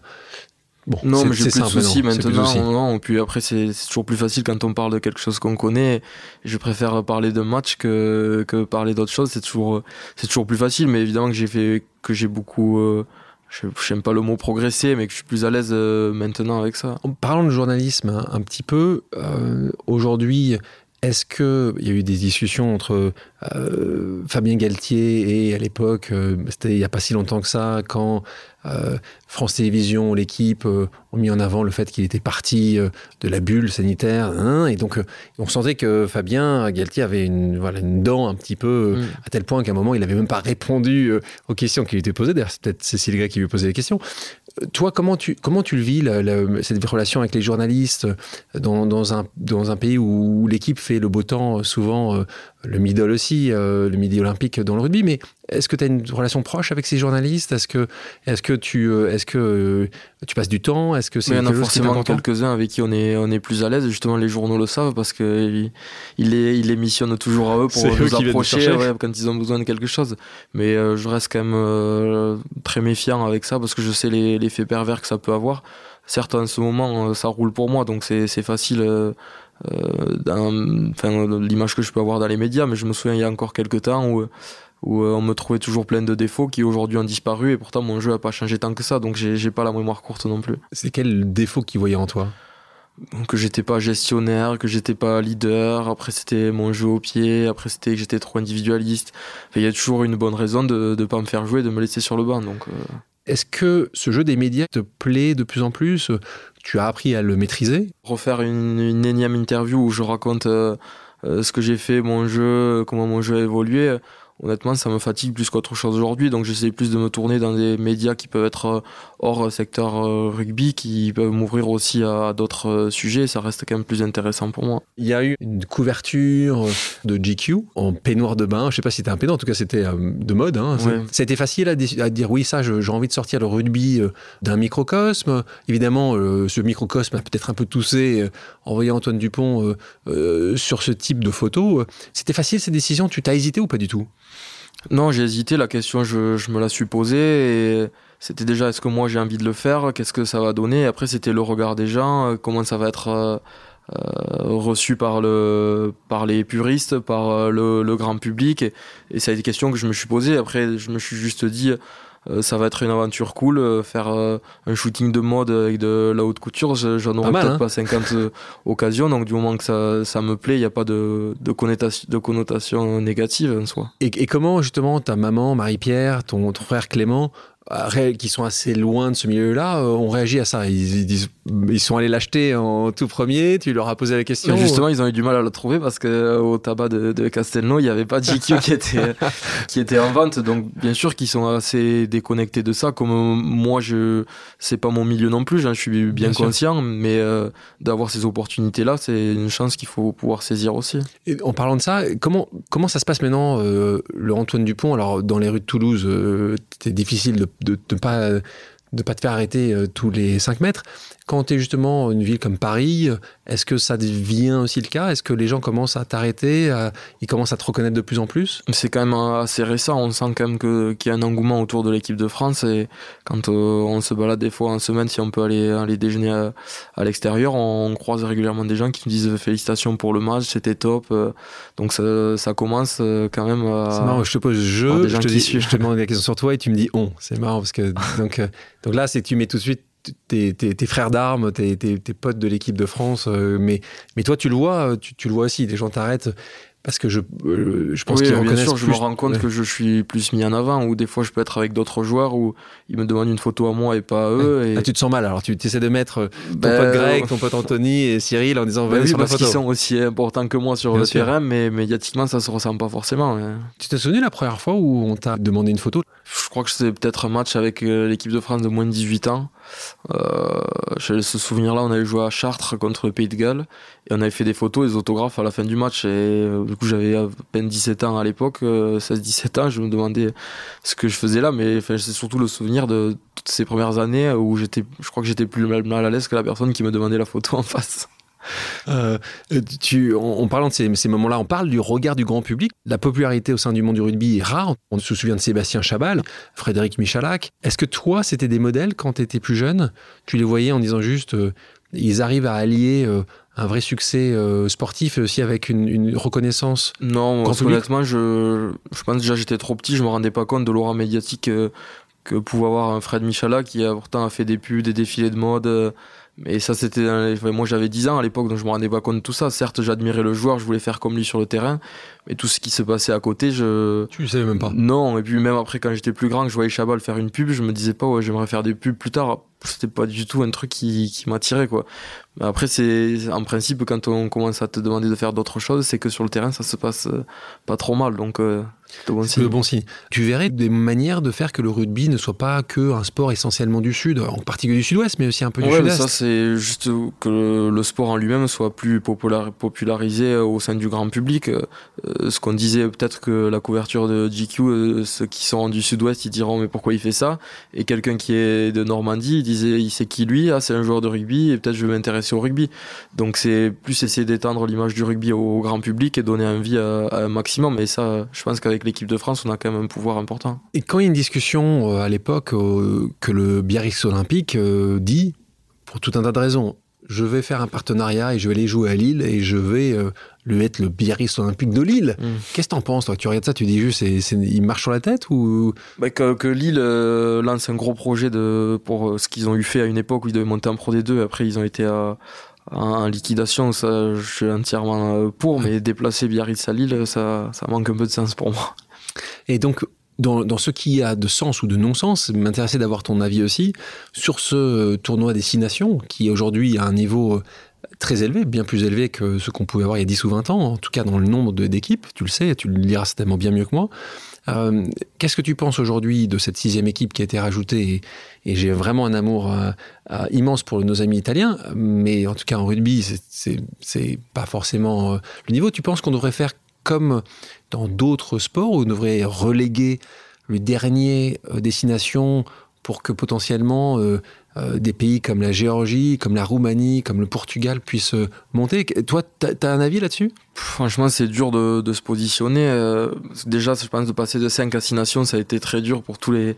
Bon, non, mais j'ai plus de soucis maintenant. Non, puis après, c'est toujours plus facile quand on parle de quelque chose qu'on connaît. Je préfère parler d'un match que, que parler d'autre chose. C'est toujours, c'est toujours plus facile. Mais évidemment que j'ai fait, que j'ai beaucoup, euh, je n'aime pas le mot progresser, mais que je suis plus à l'aise euh, maintenant avec ça. En parlant de journalisme un, un petit peu, euh, aujourd'hui, est-ce qu'il y a eu des discussions entre euh, Fabien Galtier et à l'époque, euh, c'était il n'y a pas si longtemps que ça, quand euh, France Télévisions, l'équipe ont mis en avant le fait qu'il était parti de la bulle sanitaire, hein, et donc on sentait que Fabien Galtier avait une, voilà, une dent un petit peu, mm. à tel point qu'à un moment il n'avait même pas répondu aux questions qui lui étaient posées. D'ailleurs, c'est peut-être Cécile Gray qui lui posait les questions. Toi, comment tu, comment tu le vis, cette relation avec les journalistes dans, dans, un, dans un pays où l'équipe fait le beau temps, souvent le middle aussi, euh, le midi olympique dans le rugby, mais est-ce que tu as une relation proche avec ces journalistes? Est-ce que, est que, tu, euh, est-ce que euh, tu passes du temps? Est-ce que c'est Il y en a forcément quelques-uns avec qui on est, on est plus à l'aise. Justement, les journaux le savent parce qu'ils il les, il émissionnent toujours à eux pour nous approcher quand ils ont besoin de quelque chose. Mais je reste quand même très méfiant avec ça parce que je sais l'effet pervers que ça peut avoir. Certes, en ce moment, ça roule pour moi, donc c'est facile enfin, l'image que je peux avoir dans les médias, mais je me souviens il y a encore quelques temps où, où euh, on me trouvait toujours plein de défauts qui aujourd'hui ont disparu et pourtant mon jeu n'a pas changé tant que ça, donc j'ai pas la mémoire courte non plus. C'est quel défaut qu'ils voyaient en toi? Que j'étais pas gestionnaire, que j'étais pas leader, après c'était mon jeu au pied, après c'était que j'étais trop individualiste. Il y a toujours une bonne raison de ne pas me faire jouer, de me laisser sur le banc. Donc, euh. Est-ce que ce jeu des médias te plaît de plus en plus? Tu as appris à le maîtriser? Refaire une, énième interview où je raconte euh, euh, ce que j'ai fait, mon jeu, comment mon jeu a évolué honnêtement, ça me fatigue plus qu'autre chose aujourd'hui. Donc, j'essaie plus de me tourner dans des médias qui peuvent être euh, hors secteur euh, rugby, qui peuvent m'ouvrir aussi à d'autres euh, sujets. Ça reste quand même plus intéressant pour moi. Il y a eu une couverture de GQ en peignoir de bain. Je sais pas si c'était un peignoir, en tout cas, c'était de mode. Hein. Été facile à, dire oui, ça, j'ai envie de sortir le rugby d'un microcosme. Évidemment, ce microcosme a peut-être un peu toussé en voyant Antoine Dupont sur ce type de photo. C'était facile ces décisions? Tu t'as hésité ou pas du tout? Non, j'ai hésité. La question, je, me la suis posée. Et c'était déjà, est-ce que moi j'ai envie de le faire? Qu'est-ce que ça va donner? Après, c'était le regard des gens. Euh, comment ça va être euh, euh, reçu par, le, par les puristes, par le, grand public. Et, ça a été des questions que je me suis posées. Après, je me suis juste dit ça va être une aventure cool. Euh, faire euh, un shooting de mode avec de la haute couture, j'en aurais peut-être hein. pas 50 occasions. Donc du moment que ça, ça me plaît, il n'y a pas de, de, connotation, de connotation négative en soi. Et, et comment justement ta maman, Marie-Pierre, ton, ton frère Clément qui sont assez loin de ce milieu-là euh, ont réagi à ça. Ils, disent, ils sont allés l'acheter en tout premier. Tu leur as posé la question. justement, ils ont eu du mal à le trouver parce que euh, tabac de, de Castelnau, il n'y avait pas GQ qui était qui était en vente. Donc bien sûr qu'ils sont assez déconnectés de ça. Comme moi, je c'est pas mon milieu non plus. J'en suis bien, conscient, mais euh, d'avoir ces opportunités-là, c'est une chance qu'il faut pouvoir saisir aussi. Et en parlant de ça, comment comment ça se passe maintenant, le Antoine Dupont? Alors dans les rues de Toulouse, c'était difficile de de ne pas, de pas te faire arrêter euh, tous les 5 mètres. Quand tu es justement une ville comme Paris, est-ce que ça devient aussi le cas? Est-ce que les gens commencent à t'arrêter Ils commencent à te reconnaître de plus en plus? C'est quand même assez récent. On sent quand même qu'il y a un engouement autour de l'équipe de France. Et quand euh, on se balade des fois en semaine, si on peut aller, aller déjeuner à, l'extérieur, on, croise régulièrement des gens qui nous disent félicitations pour le match, c'était top. Euh, donc ça, commence euh, quand même à. C'est marrant, je te pose je, je te, dis, je te demande la question sur toi et tu me dis on. C'est marrant parce que donc, donc là, c'est tu mets tout de suite tes, frères d'armes, tes, potes de l'équipe de France, euh, mais, mais toi tu le vois, tu, le vois aussi, les gens t'arrêtent. parce que je, euh, je pense qu'ils reconnaissent sûr, je me rends compte que je suis plus mis en avant, ou des fois je peux être avec d'autres joueurs où ils me demandent une photo à moi et pas à eux. Et... Ah, tu te sens mal, alors tu essaies de mettre euh, ton ben, pote Greg, ton pote Anthony et Cyril en disant ben oui, sur parce qu'ils sont aussi importants que moi sur le terrain, mais médiatiquement ça se ressent pas forcément. Tu t'es souvenu la première fois où on t'a demandé une photo? Je crois que c'est peut-être un match avec euh, l'équipe de France de moins de 18 ans. Euh, j'ai ce souvenir-là, on avait joué à Chartres contre le Pays de Galles et on avait fait des photos, des autographes à la fin du match. Et euh, du coup, j'avais à peine 17 ans à l'époque, 16-17 euh, ans. Je me demandais ce que je faisais là, mais c'est surtout le souvenir de toutes ces premières années où j'étais, je crois que j'étais plus mal à l'aise que la personne qui me demandait la photo en face. Euh, tu, en, parlant de ces, moments-là, on parle du regard du grand public. La popularité au sein du monde du rugby est rare. On se souvient de Sébastien Chabal, Frédéric Michalak. Est-ce que toi, c'était des modèles quand tu étais plus jeune? Tu les voyais en disant juste, euh, ils arrivent à allier euh, un vrai succès sportif et aussi avec une, reconnaissance Non, honnêtement, je, je pense déjà j'étais trop petit, je me rendais pas compte de l'aura médiatique que pouvait avoir un Fred Michalak qui a pourtant a fait des pubs, des défilés de mode mais ça, c'était. Moi, j'avais 10 ans à l'époque, donc je me rendais pas compte de tout ça. Certes, j'admirais le joueur, je voulais faire comme lui sur le terrain, mais tout ce qui se passait à côté, je. Tu le savais même pas. Non, et puis même après, quand j'étais plus grand, que je voyais Chabal faire une pub, je me disais pas, ouais, j'aimerais faire des pubs plus tard. C'était pas du tout un truc qui, qui m'attirait, quoi. Après, c'est. En principe, quand on commence à te demander de faire d'autres choses, c'est que sur le terrain, ça se passe euh, pas trop mal, donc. Euh, c'est le bon signe. Tu verrais des manières de faire que le rugby ne soit pas que un sport essentiellement du sud, en particulier du sud-ouest, mais aussi un peu du sud-est. Ça, c'est juste que le sport en lui-même soit plus popularisé au sein du grand public. Euh, ce qu'on disait, peut-être que la couverture de GQ, euh, ceux qui sont du sud-ouest, ils diront mais pourquoi il fait ça? Et quelqu'un qui est de Normandie, il disait il sait qui lui Ah, c'est un joueur de rugby et peut-être je vais m'intéresser au rugby. Donc c'est plus essayer d'étendre l'image du rugby au, grand public et donner envie à, à un maximum. Et ça, je pense qu'avec avec l'équipe de France, on a quand même un pouvoir important. Et quand il y a une discussion euh, à l'époque euh, que le Biarritz Olympique euh, dit, pour tout un tas de raisons, je vais faire un partenariat et je vais aller jouer à Lille et je vais lui être le Biarritz Olympique de Lille. Mm. Qu'est-ce que t'en penses, toi? Tu regardes ça, tu dis juste, c'est, il marche sur la tête ou? Bah, que, Lille lance un gros projet de, pour ce qu'ils ont eu fait à une époque où ils devaient monter en Pro D2, après ils ont été à, en liquidation, ça, je suis entièrement euh, pour, mais déplacer Biarritz à Lille, ça, ça manque un peu de sens pour moi. Et donc, dans, dans, ce qui a de sens ou de non-sens, m'intéressait d'avoir ton avis aussi sur ce euh, tournoi Destination qui aujourd'hui a un niveau euh, très élevé, bien plus élevé que ce qu'on pouvait avoir il y a 10 ou 20 ans, en tout cas dans le nombre d'équipes, tu le sais, tu le liras certainement bien mieux que moi. Euh, qu'est-ce que tu penses aujourd'hui de cette sixième équipe qui a été rajoutée Et, j'ai vraiment un amour euh, euh, immense pour nos amis italiens, mais en tout cas en rugby, c'est pas forcément le niveau. Tu penses qu'on devrait faire comme dans d'autres sports, où on devrait reléguer le dernier destination pour que potentiellement euh, des pays comme la Géorgie, comme la Roumanie, comme le Portugal puissent euh, monter. Toi, tu as, un avis là-dessus? Franchement, c'est dur de, se positionner. Euh, déjà, je pense de passer de 5 à 6 nations, ça a été très dur pour tous les,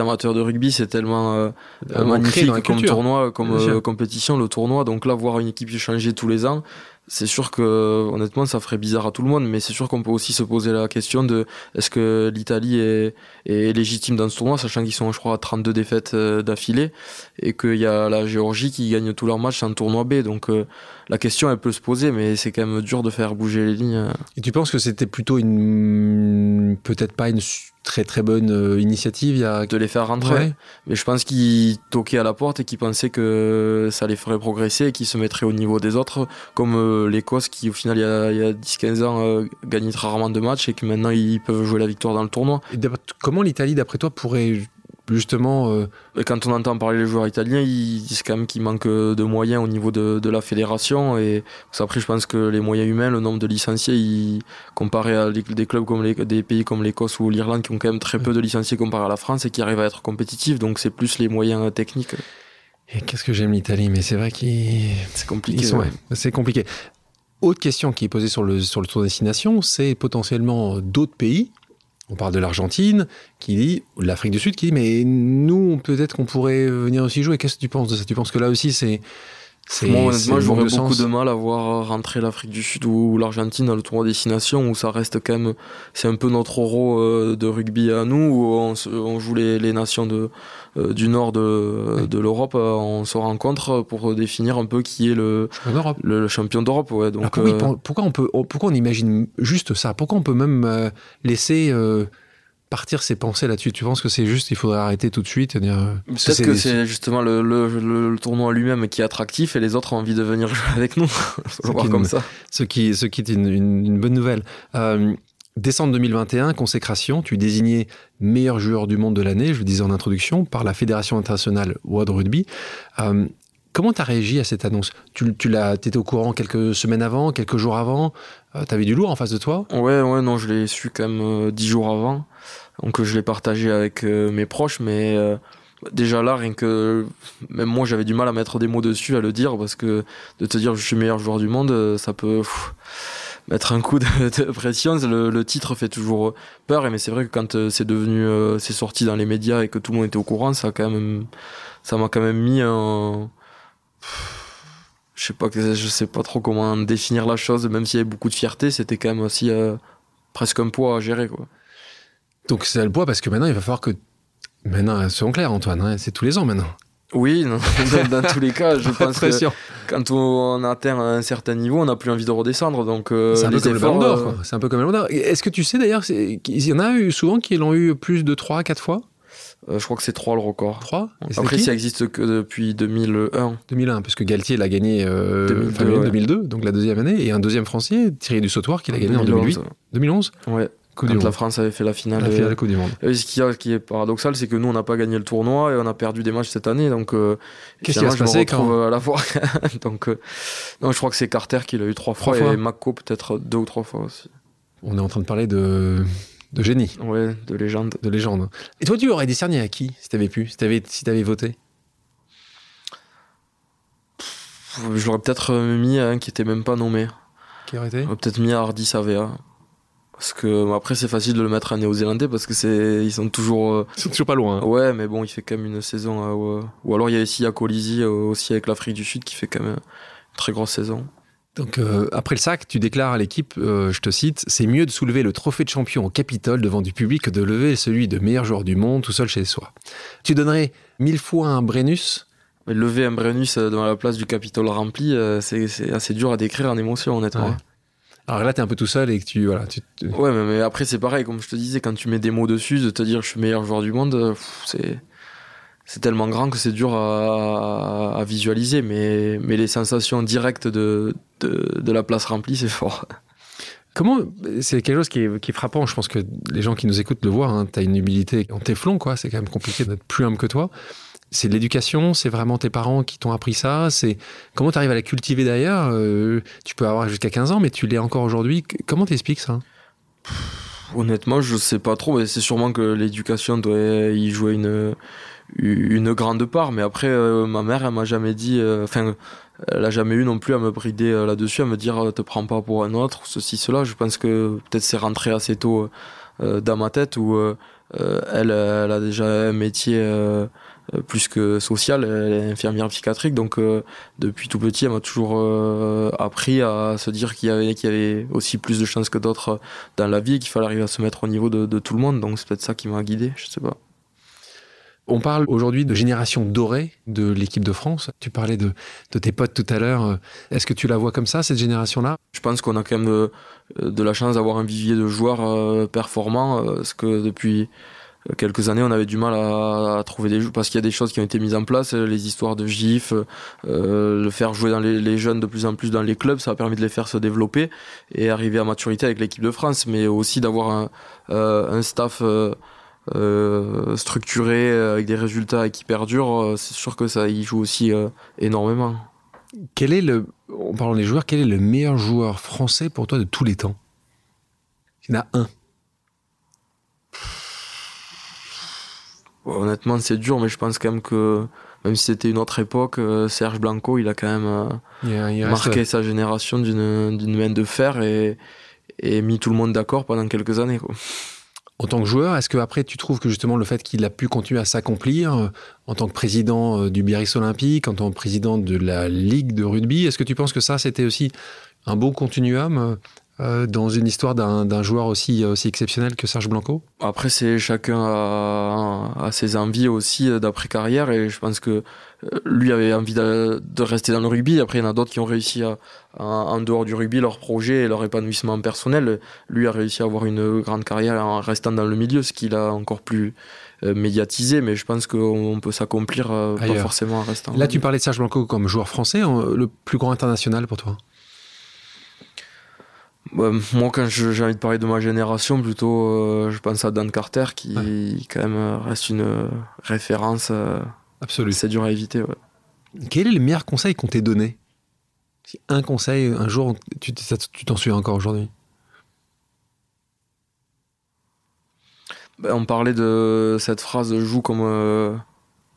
amateurs de rugby. C'est tellement magnifique comme tournoi, comme compétition, le tournoi. Donc là, voir une équipe changer tous les ans, c'est sûr que honnêtement ça ferait bizarre à tout le monde, mais c'est sûr qu'on peut aussi se poser la question de est-ce que l'Italie est, est, légitime dans ce tournoi, sachant qu'ils sont je crois à 32 défaites euh, d'affilée et qu'il y a la Géorgie qui gagne tous leurs matchs en tournoi B, donc euh, la question elle peut se poser, mais c'est quand même dur de faire bouger les lignes. Et tu penses que c'était plutôt une peut-être pas une très très bonne euh, initiative il y a... de les faire rentrer. Mais je pense qu'ils toquaient à la porte et qu'ils pensaient que ça les ferait progresser et qu'ils se mettraient au niveau des autres, comme euh, l'Écosse qui au final il y a, a 10-15 ans euh, gagnait rarement de matchs et que maintenant ils peuvent jouer la victoire dans le tournoi. comment l'Italie d'après toi pourrait justement. Euh, quand on entend parler les joueurs italiens, ils disent quand même qu'il manque de moyens au niveau de, la fédération. Et après, je pense que les moyens humains, le nombre de licenciés, comparé à des clubs comme les, des pays comme l'Écosse ou l'Irlande, qui ont quand même très peu de licenciés comparé à la France et qui arrivent à être compétitifs. Donc c'est plus les moyens techniques. Et qu'est-ce que j'aime l'Italie, mais c'est vrai qu'ils. C'est compliqué. C'est compliqué. Autre question qui est posée sur le, sur le tour destination, c'est potentiellement d'autres pays on parle de l'Argentine, qui dit, l'Afrique du Sud, qui dit, mais nous, peut-être qu'on pourrait venir aussi jouer. Qu'est-ce que tu penses de ça? Tu penses que là aussi, c'est Moi, honnêtement, j'aurais beaucoup de mal à voir rentrer l'Afrique du Sud ou l'Argentine dans le tournoi Destination où ça reste quand même, c'est un peu notre euro euh, de rugby à nous où on, on joue les, les, nations de, euh, du nord de, de l'Europe, euh, on se rencontre pour définir un peu qui est le, le, champion d'Europe. Ouais, donc, pourquoi, on peut, pourquoi on imagine juste ça? Pourquoi on peut même laisser partir ses pensées là-dessus Tu penses que c'est juste, il faudrait arrêter tout de suite dire, euh, Peut-être que c'est justement le, le, tournoi lui-même qui est attractif et les autres ont envie de venir jouer avec nous. voir comme ça. Ce qui, ce qui est une, une, bonne nouvelle. Euh, décembre 2021, consécration, tu es désigné meilleur joueur du monde de l'année, je le disais en introduction, par la Fédération internationale World Rugby. Euh, comment tu as réagi à cette annonce? Tu, tu l'as, étais au courant quelques semaines avant, quelques jours avant? Tu avais du lourd en face de toi? Ouais, ouais, non, je l'ai su quand même dix jours avant. Donc je l'ai partagé avec euh, mes proches, mais euh, déjà là, rien que même moi j'avais du mal à mettre des mots dessus, à le dire, parce que de te dire je suis meilleur joueur du monde, euh, ça peut mettre un coup de, pression. Le, titre fait toujours peur, mais c'est vrai que quand c'est devenu, c'est sorti dans les médias et que tout le monde était au courant, ça quand même, ça m'a quand même mis un je sais pas je sais pas trop comment définir la chose même s'il y avait beaucoup de fierté c'était quand même aussi presque un poids à gérer quoi donc c'est le poids parce que maintenant il va falloir que. Maintenant, soyons clairs, Antoine, hein, c'est tous les ans maintenant. Oui, dans, tous les cas, je pense que quand on atteint un certain niveau, on n'a plus envie de redescendre. Donc, euh, c'est un, peu comme le euh, C'est un peu comme le. Est-ce que tu sais d'ailleurs, il y en a eu souvent qui l'ont eu plus de 3 4 fois? Euh, je crois que c'est 3 le record. 3 Après, ça existe que depuis 2001. 2001, parce que Galtier l'a gagné en 2002, donc la deuxième année, et un deuxième français, Thierry du Sautoir, qui l'a gagné en 2008. 2011 Ouais quand la France avait fait la finale. La finale Coupe du Monde. ce qui, qui est paradoxal, c'est que nous, on n'a pas gagné le tournoi et on a perdu des matchs cette année. Donc, euh, qu'est-ce qui va se passer quand à la fois Donc, euh, non, je crois que c'est Carter qui l'a eu trois fois, et Mako peut-être deux ou trois fois aussi. On est en train de parler de de génie. Ouais, de légende. De légende. Et toi, tu aurais décerné à qui si t'avais pu, si t'avais si avais voté? Je l'aurais peut-être mis un qui était même pas nommé. Qui aurait été? Peut-être mis à Hardy Savea. Parce que après c'est facile de le mettre à néo-zélandais parce que c'est ils sont toujours euh, ils sont toujours pas loin. Hein. Ouais, mais bon, il fait quand même une saison euh, ou alors il y a ici à Colisi euh, aussi avec l'Afrique du Sud qui fait quand même une très grosse saison. Donc après le sac, tu déclares à l'équipe, je te cite, c'est mieux de soulever le trophée de champion au Capitole devant du public que de lever celui de meilleur joueur du monde tout seul chez soi. Tu donnerais mille fois un Brennus? Lever un Brennus devant la place du Capitole rempli, c'est assez dur à décrire en émotion honnêtement. Alors là, t'es un peu tout seul et que tu. Voilà, tu, Ouais, mais, après, c'est pareil, comme je te disais, quand tu mets des mots dessus, de te dire je suis le meilleur joueur du monde, c'est. C'est tellement grand que c'est dur à, à, visualiser, mais, mais les sensations directes de, de, de la place remplie, c'est fort. Comment c'est quelque chose qui est, qui est, frappant. Je pense que les gens qui nous écoutent le voient. Hein, T'as une humilité en téflon, quoi. C'est quand même compliqué d'être plus humble que toi c'est de l'éducation, c'est vraiment tes parents qui t'ont appris ça, c'est comment tu arrives à la cultiver d'ailleurs euh, Tu peux avoir jusqu'à 15 ans, mais tu l'es encore aujourd'hui. Comment t'expliques ça? Honnêtement, je sais pas trop, mais c'est sûrement que l'éducation doit y jouer une, une grande part. Mais après, euh, ma mère, elle m'a jamais dit, euh, enfin, elle a jamais eu non plus à me brider là-dessus, à me dire te prends pas pour un autre, ceci, cela. Je pense que peut-être c'est rentré assez tôt dans ma tête où elle, elle a déjà un métier euh, plus que sociale, elle est infirmière psychiatrique, donc euh, depuis tout petit, elle m'a toujours euh, appris à se dire qu'il y avait, qu'il y avait aussi plus de chances que d'autres dans la vie, qu'il fallait arriver à se mettre au niveau de, de tout le monde, donc c'est peut-être ça qui m'a guidé, je sais pas. On parle aujourd'hui de génération dorée de l'équipe de France. Tu parlais de, de tes potes tout à l'heure. Est-ce que tu la vois comme ça, cette génération-là? Je pense qu'on a quand même de, de la chance d'avoir un vivier de joueurs performants, parce que depuis euh, quelques années, on avait du mal à, trouver des jeux parce qu'il y a des choses qui ont été mises en place, euh, les histoires de GIF, euh, le faire jouer dans les, jeunes de plus en plus dans les clubs, ça a permis de les faire se développer et arriver à maturité avec l'équipe de France, mais aussi d'avoir un, un staff structuré avec des résultats qui perdurent. c'est sûr que ça y joue aussi énormément. Quel est le, en parlant des joueurs, quel est le meilleur joueur français pour toi de tous les temps? Il y en a un. Honnêtement, c'est dur, mais je pense quand même que même si c'était une autre époque, euh, Serge Blanco, il a quand même euh, marqué sa génération d'une main de fer et, et mis tout le monde d'accord pendant quelques années. Quoi. En tant que joueur, est-ce que après tu trouves que justement le fait qu'il a pu continuer à s'accomplir euh, en tant que président du Biarritz Olympique, en tant que président de la Ligue de rugby, est-ce que tu penses que ça c'était aussi un beau continuum euh, dans une histoire d'un joueur aussi, aussi exceptionnel que Serge Blanco? Après, c'est chacun a, ses envies aussi d'après-carrière et je pense que lui avait envie de, rester dans le rugby. Après, il y en a d'autres qui ont réussi à, en dehors du rugby, leur projet et leur épanouissement personnel. Lui a réussi à avoir une grande carrière en restant dans le milieu, ce qu'il a encore plus euh, médiatisé, mais je pense qu'on peut s'accomplir euh, pas forcément en restant. Là, tu parlais de Serge Blanco comme joueur français, le plus grand international pour toi? Bah, moi, quand j'ai envie de parler de ma génération, plutôt, euh, je pense à Dan Carter, qui quand même reste une référence. Absolue. C'est dur à éviter. Quel est le meilleur conseil qu'on t'ait donné? Si un conseil, un jour, tu t'en souviens encore aujourd'hui? Ben, On parlait de cette phrase joue comme euh,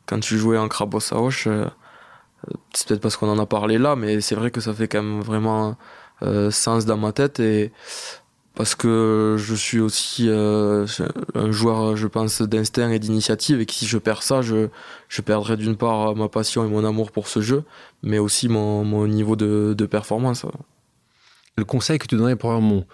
quand tu jouais en Crabos à Hoche. Euh, c'est peut-être parce qu'on en a parlé là, mais c'est vrai que ça fait quand même vraiment euh, sens dans ma tête. Et parce que je suis aussi euh, un joueur, je pense, d'instinct et d'initiative, et que si je perds ça, je, je perdrai d'une part ma passion et mon amour pour ce jeu, mais aussi mon, mon niveau de, de, performance. Le conseil que tu donnerais pour mon,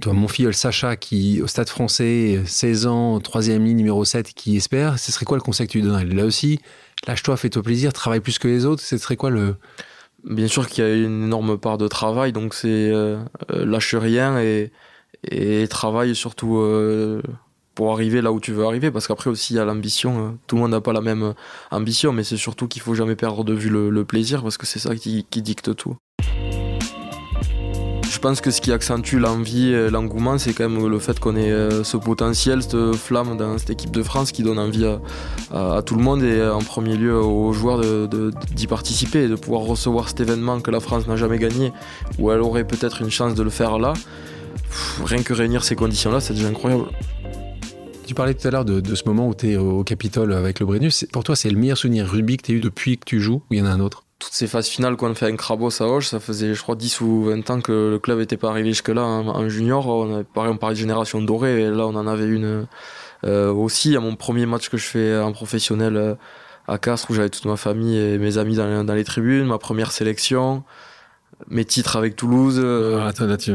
toi, mon filleul Sacha, qui au stade français, 16 ans, troisième ligne, numéro 7, qui espère, ce serait quoi le conseil que tu lui donnerais? Là aussi, lâche-toi, fais-toi plaisir, travaille plus que les autres, ce serait quoi le... Bien sûr qu'il y a une énorme part de travail, donc c'est euh, euh, lâche rien et travaille surtout euh, pour arriver là où tu veux arriver parce qu'après aussi il y a l'ambition tout le monde n'a pas la même ambition mais c'est surtout qu'il faut jamais perdre de vue le, plaisir parce que c'est ça qui, dicte tout je pense que ce qui accentue l'envie et l'engouement, c'est quand même le fait qu'on ait euh, ce potentiel, cette flamme dans cette équipe de France qui donne envie à, tout le monde et en premier lieu aux joueurs d'y participer et de pouvoir recevoir cet événement que la France n'a jamais gagné, où elle aurait peut-être une chance de le faire là rien que réunir ces conditions-là, c'est déjà incroyable. Tu parlais tout à l'heure de, ce moment où tu es au Capitole avec le Brennus. Pour toi, c'est le meilleur souvenir rugby que tu as eu depuis que tu joues ou il y en a un autre? Toutes ces phases finales qu'on fait un Crabos à Hoche, ça faisait, je crois, 10 ou 20 ans que le club n'était pas arrivé jusque-là en, junior. On avait, pareil, on parlait de génération dorée et là, on en avait une euh, aussi. À mon premier match que je fais en professionnel euh, à Castres, où j'avais toute ma famille et mes amis dans, dans les tribunes, ma première sélection mes titres avec Toulouse. Euh, ah, attends, là, tu...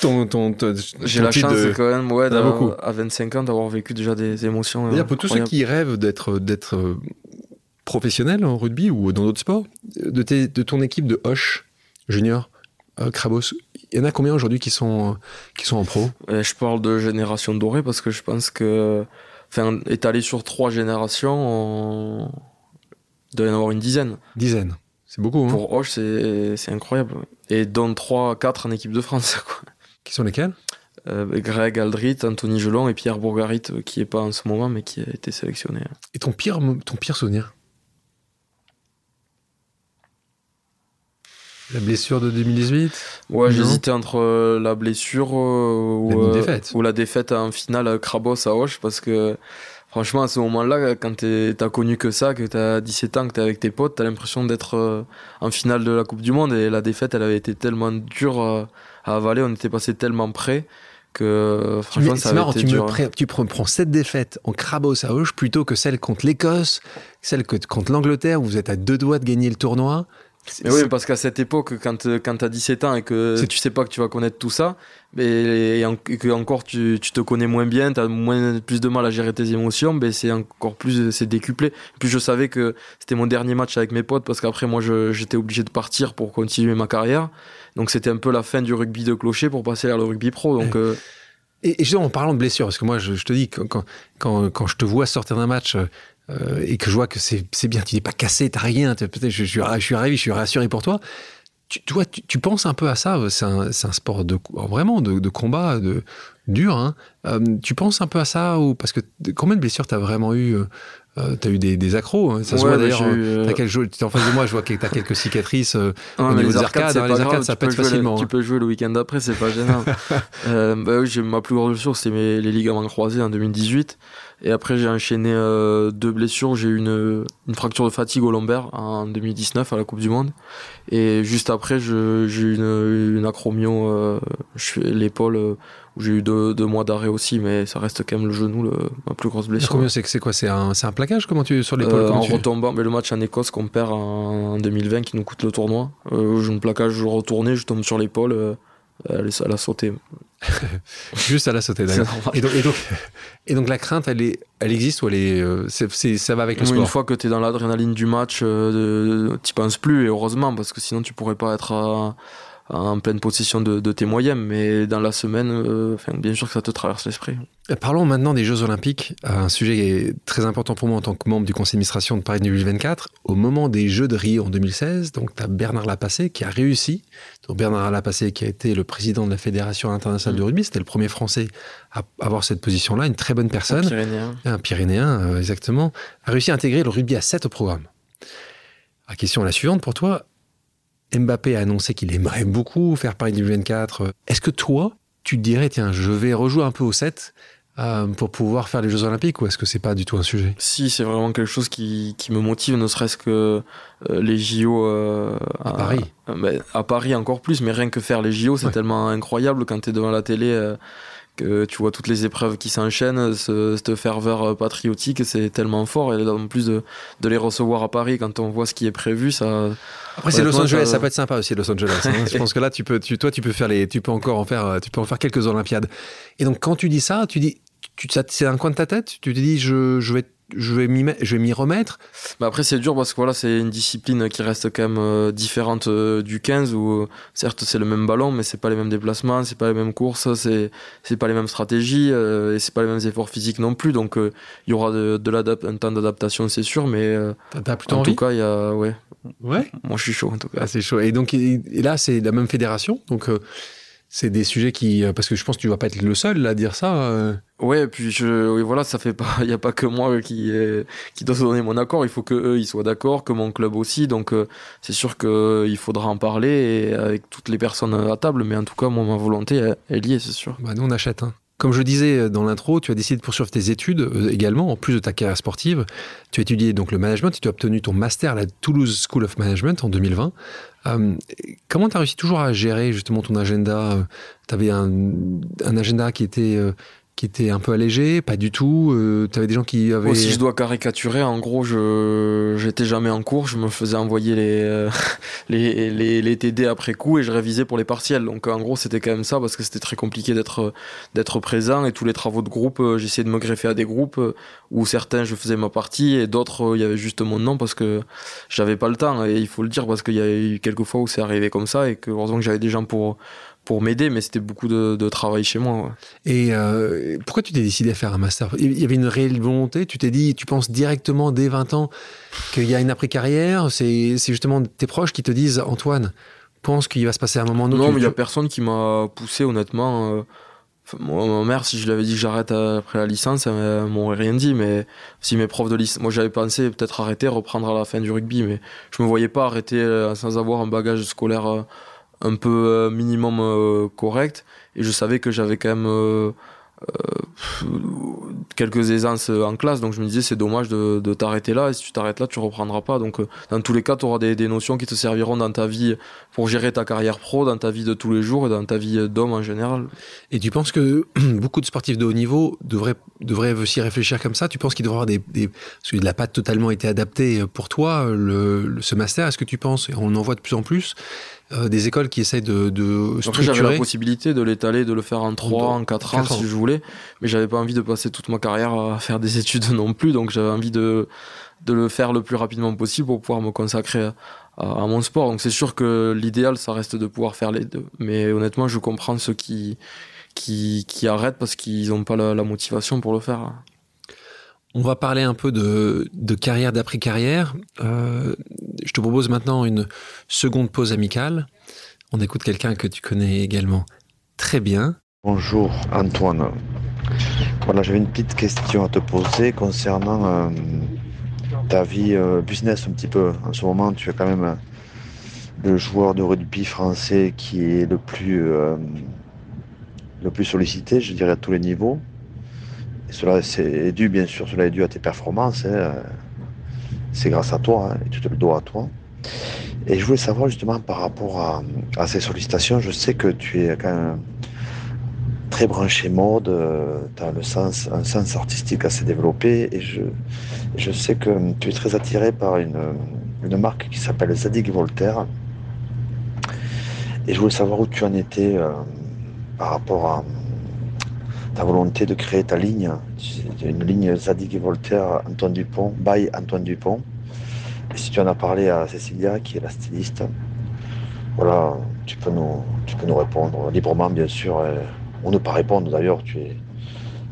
ton, ton, J'ai la chance quand même, ouais, à 25 ans, d'avoir vécu déjà des émotions. D'ailleurs, pour tous ceux qui rêvent d'être d'être euh, professionnels en rugby ou dans d'autres sports, de, de ton équipe de Hoche junior, euh, Krabos, il y en a combien aujourd'hui qui sont qui sont en pro? Je parle de génération dorée parce que je pense que, enfin, étalé sur trois générations, on... il doit y en avoir une dizaine. Dizaine. C'est beaucoup. Hein. Pour Hoche, c'est incroyable. Et dont 3, 4 en équipe de France. Quoi. Qui sont lesquels? Euh, Greg Aldrit, Anthony Gelon et Pierre Bourgarit, euh, qui n'est pas en ce moment, mais qui a été sélectionné. Et ton pire, ton pire souvenir? La blessure de 2018 Ouais, j'hésitais entre euh, la blessure ou, ou, la défaite en finale à Krabos à Hoche parce que franchement, à ce moment-là, quand t'as connu que ça, que t'as 17 ans, que t'es avec tes potes, t'as l'impression d'être euh, en finale de la Coupe du Monde. Et la défaite, elle avait été tellement dure euh, à avaler, on était passé tellement près que franchement, ça avait été tu dur. Me tu prends cette défaite en crabos à gauche plutôt que celle contre l'Écosse, celle contre l'Angleterre où vous êtes à deux doigts de gagner le tournoi. Mais oui, parce qu'à cette époque, quand, quand tu as 17 ans et que tu sais pas que tu vas connaître tout ça, et, que encore tu, tu, te connais moins bien, tu as moins, plus de mal à gérer tes émotions, ben c'est encore plus, c'est décuplé. Puis je savais que c'était mon dernier match avec mes potes parce qu'après moi j'étais obligé de partir pour continuer ma carrière. Donc c'était un peu la fin du rugby de clocher pour passer vers le rugby pro. Donc. Euh, et, et, en parlant de blessures, parce que moi je, je te dis, quand, quand, quand, je te vois sortir d'un match, euh, et que je vois que c'est bien, tu n'es pas cassé, tu n'as rien, je, je, suis arrivé, je suis rassuré pour toi. Tu, toi, tu, penses un peu à ça, c'est un, un, sport de, vraiment de, de combat, de, dur. Hein. Euh, tu penses un peu à ça ou Parce que combien de blessures tu as vraiment eu euh, tu as eu des, des accros, hein. ça se voit d'ailleurs. Tu es en face de moi, je vois que tu as quelques cicatrices au niveau des arcades. Hein, les arcades, ça pète facilement. tu peux jouer le week-end d'après, c'est pas gênant. bah oui, ma plus grosse blessure, c'est les ligaments croisés en 2018. Et après, j'ai enchaîné deux blessures. J'ai eu une, une, fracture de fatigue au lombaire en 2019 à la Coupe du Monde. Et juste après, j'ai eu une, une acromio, l'épaule où j'ai eu deux, mois d'arrêt aussi, mais ça reste quand même le genou, le, ma plus grosse blessure. C'est c'est quoi? C'est un, un, plaquage? Comment tu sur l'épaule euh, En retombant, mais le match en Écosse qu'on perd en, 2020 qui nous coûte le tournoi. Euh, j'ai un plaquage, je retournais, je tombe sur l'épaule, euh, elle, elle, a sauté. Juste à la sauter, d'accord. Et donc, et, donc, et donc, la crainte, elle, est, elle existe ou elle est, euh, ça va avec le sport Une fois que tu es dans l'adrénaline du match, tu penses plus, et heureusement, parce que sinon tu pourrais pas être à en pleine possession de, tes moyens, mais dans la semaine, euh, bien sûr que ça te traverse l'esprit. Euh, parlons maintenant des Jeux Olympiques, euh, un sujet très important pour moi en tant que membre du conseil d'administration de Paris 2024. Au moment des Jeux de Rio en 2016, donc tu as Bernard Lapassé qui a réussi. Donc Bernard Lapassé qui a été le président de la Fédération internationale de rugby, c'était le premier Français à avoir cette position-là, une très bonne personne. Un Pyrénéen. Un Pyrénéen, exactement. A réussi à intégrer le rugby à 7 au programme. La question est la suivante pour toi. Mbappé a annoncé qu'il aimerait beaucoup faire Paris 2024. Est-ce que toi, tu te dirais, tiens, je vais rejouer un peu au 7 euh, pour pouvoir faire les Jeux Olympiques ou est-ce que c'est pas du tout un sujet? Si, c'est vraiment quelque chose qui, qui me motive, ne serait-ce que euh, les JO euh, à, Paris. Ben, à Paris encore plus, mais rien que faire les JO, c'est tellement incroyable quand tu es devant la télé que tu vois toutes les épreuves qui s'enchaînent, ce, cette ferveur patriotique, c'est tellement fort. Et en plus de, de, les recevoir à Paris, quand on voit ce qui est prévu, ça. Après, c'est Los Angeles, ça... peut être sympa aussi, Los Angeles. Hein. Je pense que là, tu peux, tu, toi, tu peux faire les, tu peux encore en faire, tu peux en faire quelques Olympiades. Et donc, quand tu dis ça, tu dis, tu, c'est un coin de ta tête, tu te dis, je, je vais je vais m'y je vais m'y remettre. Bah après c'est dur parce que voilà c'est une discipline qui reste quand même euh, différente euh, du 15 où euh, certes c'est le même ballon mais c'est pas les mêmes déplacements, c'est pas les mêmes courses, c'est c'est pas les mêmes stratégies et c'est pas les mêmes efforts physiques non plus donc il y aura de, de un temps d'adaptation c'est sûr mais en tout cas il y a ouais. Ouais. Moi je suis chaud en tout cas. Ah, c'est chaud et donc et là c'est la même fédération donc c'est des sujets qui parce que je pense que tu vas pas être le seul à dire ça Ouais, et puis je, oui, voilà, ça fait pas, il y a pas que moi qui qui doit se donner mon accord. Il faut que eux ils soient d'accord, que mon club aussi. Donc euh, c'est sûr que il faudra en parler avec toutes les personnes à table. Mais en tout cas, moi ma volonté elle, y est, c'est sûr. Bah nous on achète. Hein. Comme je disais euh, dans l'intro, tu as décidé de poursuivre tes études euh, également, en plus de ta carrière sportive. Tu as étudié donc le management et tu as obtenu ton master à la Toulouse School of Management en 2020. comment tu as réussi toujours à gérer justement ton agenda? Tu avais un, agenda qui était qui était un peu allégé, pas du tout. Euh, tu avais des gens qui avaient. si je dois caricaturer, en gros, je j'étais jamais en cours, je me faisais envoyer les, euh, les, les, TD après coup et je révisais pour les partiels. Donc en gros, c'était quand même ça parce que c'était très compliqué d'être d'être présent et tous les travaux de groupe, euh, j'essayais de me greffer à des groupes où certains je faisais ma partie et d'autres il y avait juste mon nom parce que j'avais pas le temps et il faut le dire parce qu'il y a eu quelques fois où c'est arrivé comme ça et que heureusement que j'avais des gens pour pour m'aider, mais c'était beaucoup de, travail chez moi. Et euh, pourquoi tu t'es décidé à faire un master? Il y avait une réelle volonté? Tu t'es dit, tu penses directement dès 20 ans qu'il y a une après-carrière? C'est justement tes proches qui te disent, Antoine, pense qu'il va se passer un moment ou Non, mais il n'y a personne qui m'a poussé, honnêtement. Euh, moi, ma mère, si je lui avais dit que j'arrête après la licence, elle m'aurait rien dit. Mais si mes profs de licence, moi j'avais pensé peut-être arrêter, reprendre à la fin du rugby, mais je me voyais pas arrêter euh, sans avoir un bagage scolaire un peu euh, minimum euh, correct. Et je savais que j'avais quand même euh, quelques aisances en classe. Donc je me disais c'est dommage de, de t'arrêter là. Et si tu t'arrêtes là tu reprendras pas. Donc dans tous les cas tu auras des, des, notions qui te serviront dans ta vie pour gérer ta carrière pro dans ta vie de tous les jours et dans ta vie d'homme en général. Et tu penses que beaucoup de sportifs de haut niveau devraient, devraient aussi réfléchir comme ça? Tu penses qu'il devrait y avoir des, des parce qu'il n'a pas totalement été adapté pour toi le, ce master? Est-ce que tu penses? Et on en voit de plus en plus euh, des écoles qui essayent de, de Après, j'avais la possibilité de l'étaler, de le faire en 3, en 4 ans, si je voulais, mais j'avais pas envie de passer toute ma carrière à faire des études non plus, donc j'avais envie de, de le faire le plus rapidement possible pour pouvoir me consacrer à, mon sport. Donc c'est sûr que l'idéal, ça reste de pouvoir faire les deux. Mais honnêtement, je comprends ceux qui, qui, qui arrêtent parce qu'ils n'ont pas la, la motivation pour le faire. On va parler un peu de, carrière d'après-carrière. Euh, je te propose maintenant une seconde pause amicale. On écoute quelqu'un que tu connais également très bien. Bonjour Antoine. Voilà, j'avais une petite question à te poser concernant euh, ta vie euh, business un petit peu. En ce moment, tu es quand même le joueur de rugby français qui est le plus, le plus sollicité, je dirais, à tous les niveaux. Et cela c'est dû, bien sûr, cela est dû à tes performances. Hein. C'est grâce à toi, hein, et tu te le dois à toi. Et je voulais savoir justement par rapport à, ces sollicitations, je sais que tu es quand même très branché mode, euh, tu as le sens, un sens artistique assez développé et je, sais que tu es très attiré par une, une marque qui s'appelle Zadig Voltaire. Et je voulais savoir où tu en étais euh, par rapport à volonté de créer ta ligne, une ligne Zadig Voltaire Antoine Dupont, by Antoine Dupont. Et si tu en as parlé à Cécilia, qui est la styliste, voilà, tu peux nous, tu peux nous répondre librement, bien sûr. ou ne pas répondre d'ailleurs, tu es,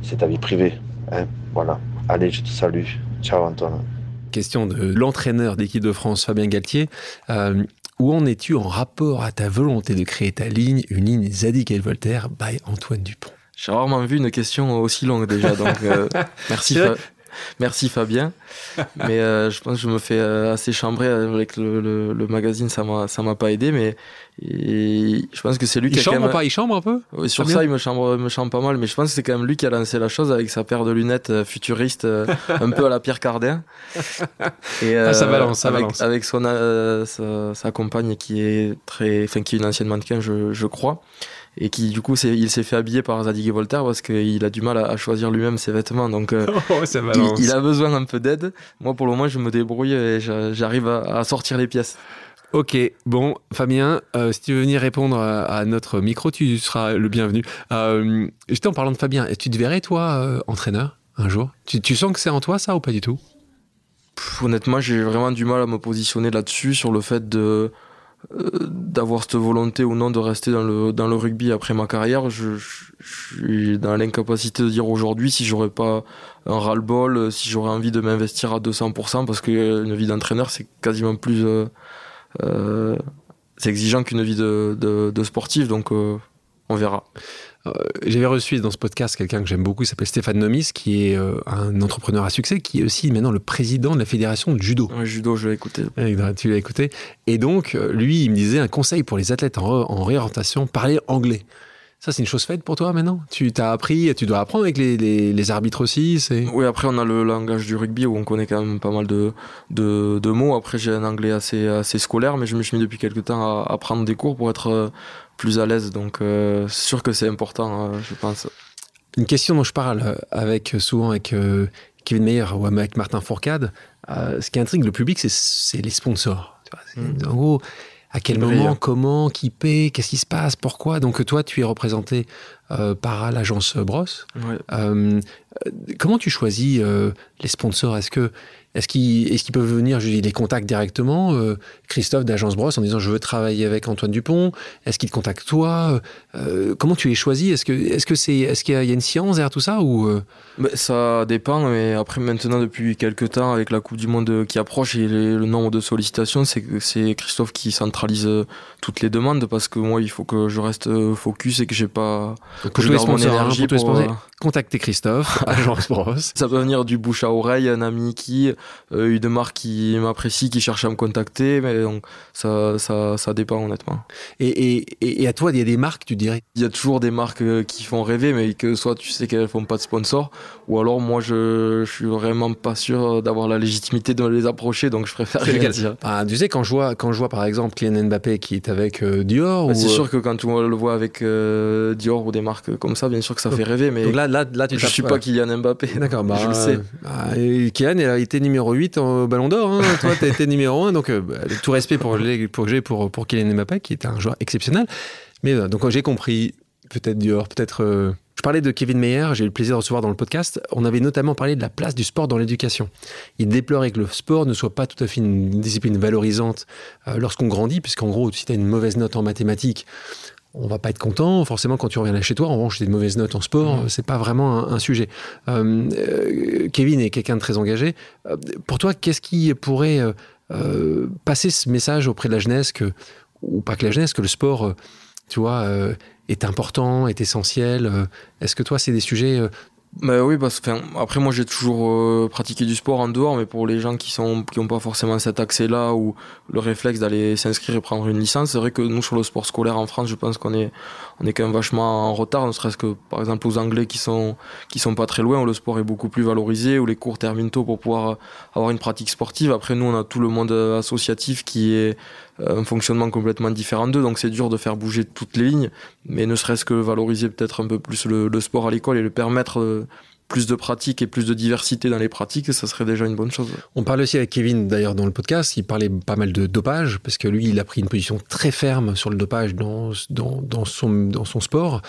c'est ta vie privée. Hein, voilà. Allez, je te salue. Ciao Antoine. Question de l'entraîneur d'équipe de France, Fabien Galtier. Euh, où en es-tu en rapport à ta volonté de créer ta ligne, une ligne Zadig et Voltaire by Antoine Dupont? J'ai rarement vu une question aussi longue déjà, donc euh, merci. Merci Fabien. mais euh, je pense que je me fais euh, assez chambrer avec le, magazine, ça m'a ça m'a pas aidé, mais je pense que c'est lui qui a chambre quand même... pas, il chambre un peu? sur ça, il me chambre me chambre pas mal, mais je pense que c'est quand même lui qui a lancé la chose avec sa paire de lunettes euh, futuristes, un peu à la Pierre Cardin. Et ah, ça balance, ça avec, balance. Avec son sa, sa, compagne qui est très, enfin qui est une ancienne mannequin, je, je crois et qui du coup il s'est fait habiller par Zadig et Voltaire parce qu'il a du mal à, choisir lui-même ses vêtements. Donc euh, oh, il, a besoin un peu d'aide. Moi pour le moment je me débrouille et j'arrive à, sortir les pièces. Ok, bon, Fabien, euh, si tu veux venir répondre à, notre micro, tu seras le bienvenu. Euh, J'étais en parlant de Fabien, tu te verrais, toi, euh, entraîneur, un jour? Tu, tu, sens que c'est en toi, ça, ou pas du tout? Honnêtement, j'ai vraiment du mal à me positionner là-dessus, sur le fait de, d'avoir cette volonté ou non de rester dans le, dans le rugby après ma carrière, je, suis dans l'incapacité de dire aujourd'hui si j'aurais pas un ras-le-bol, euh, si j'aurais envie de m'investir à 200%, parce qu'une vie d'entraîneur, c'est quasiment plus... Euh, c'est exigeant qu'une vie de, de, de, sportif, donc on verra. Euh, j'avais reçu dans ce podcast quelqu'un que j'aime beaucoup, il s'appelle Stéphane Nomis, qui est euh, un entrepreneur à succès, qui est aussi maintenant le président de la fédération de judo. judo, je l'ai écouté. tu l'as écouté. Et donc, euh, lui, il me disait un conseil pour les athlètes en, réorientation, parler anglais. Ça, c'est une chose faite pour toi maintenant? Tu t'as appris, tu dois apprendre avec les, les, arbitres aussi Oui, après, on a le langage du rugby où on connaît quand même pas mal de, de, de mots. Après, j'ai un anglais assez, assez scolaire, mais je me suis mis depuis quelques temps à, à prendre des cours pour être plus à l'aise. Donc, euh, c'est sûr que c'est important, hein, je pense. Une question dont je parle euh, avec souvent avec euh, Kevin Meyer ou avec Martin Fourcade, ce qui intrigue le public, c'est les sponsors. Mm. En gros, à quel moment, comment, qui paie, qu'est-ce qui se passe, pourquoi. Donc toi, tu es représenté par l'agence Bros. comment tu choisis les sponsors? Est-ce que est-ce qu'ils peuvent venir, je dis, les contacts directement euh, Christophe d'Agence Bros en disant je veux travailler avec Antoine Dupont Est-ce qu'il te contacte toi euh, Comment tu les choisis Est-ce que est-ce que c'est est-ce qu'il y, a une science derrière tout ça ou euh? Ça dépend. Mais après maintenant depuis quelques temps avec la Coupe du Monde qui approche et le nombre de sollicitations, c'est c'est Christophe qui centralise toutes les demandes parce que moi il faut que je reste focus et que j'ai pas que je mon hein, énergie pour, contacter Christophe, Agence Bros. Ça peut venir du bouche à oreille, un ami qui, euh, une marque qui m'apprécie, qui cherche à me contacter, mais donc ça, ça, ça dépend honnêtement. Et, et, et à toi, il y a des marques, tu dirais? Il y a toujours des marques euh, qui font rêver, mais que soit tu sais qu'elles font pas de sponsor, ou alors moi je, je suis vraiment pas sûr d'avoir la légitimité de les approcher, donc je préfère rien dire. Ah, tu sais, quand je vois, quand je vois par exemple Kylian Mbappé qui est avec euh, Dior, bah, c'est sûr que quand on le voit avec Dior ou des marques comme ça, bien sûr que ça fait rêver, mais là, là, tu Je suis pas Kylian Mbappé. D'accord, bah, je le sais. Bah, Kylian, a été numéro 8 au Ballon d'Or. Hein. Toi, tu as été numéro 1. Donc, euh, bah, tout respect pour, pour que j'ai pour, pour Kylian Mbappé, qui est un joueur exceptionnel. Mais euh, donc, j'ai compris, peut-être Dior, peut-être. Euh, je parlais de Kevin Meyer, j'ai eu le plaisir de recevoir dans le podcast. On avait notamment parlé de la place du sport dans l'éducation. Il déplorait que le sport ne soit pas tout à fait une discipline valorisante lorsqu'on grandit, puisqu'en gros, si tu as une mauvaise note en mathématiques, on va pas être content forcément quand tu reviens chez toi. En revanche, des mauvaises notes en sport, mmh. c'est pas vraiment un, sujet. Euh, euh, Kevin est quelqu'un de très engagé. Euh, pour toi, qu'est-ce qui pourrait passer ce message auprès de la jeunesse que, ou pas que la jeunesse, que le sport, tu vois, est important, est essentiel Est-ce que toi, c'est des sujets bah oui, parce que après moi j'ai toujours euh, pratiqué du sport en dehors, mais pour les gens qui sont qui ont pas forcément cet accès-là ou le réflexe d'aller s'inscrire et prendre une licence, c'est vrai que nous sur le sport scolaire en France, je pense qu'on est on est quand même vachement en retard, ne serait-ce que par exemple aux Anglais qui sont qui sont pas très loin, où le sport est beaucoup plus valorisé, où les cours terminent tôt pour pouvoir avoir une pratique sportive. Après nous, on a tout le monde associatif qui est euh, un fonctionnement complètement différent d'eux, donc c'est dur de faire bouger toutes les lignes, mais ne serait-ce que valoriser peut-être un peu plus le, sport à l'école et le permettre euh, plus de pratiques et plus de diversité dans les pratiques, ça serait déjà une bonne chose. On parle aussi avec Kevin d'ailleurs dans le podcast, il parlait pas mal de dopage, parce que lui, il a pris une position très ferme sur le dopage dans, dans, dans son, dans son sport.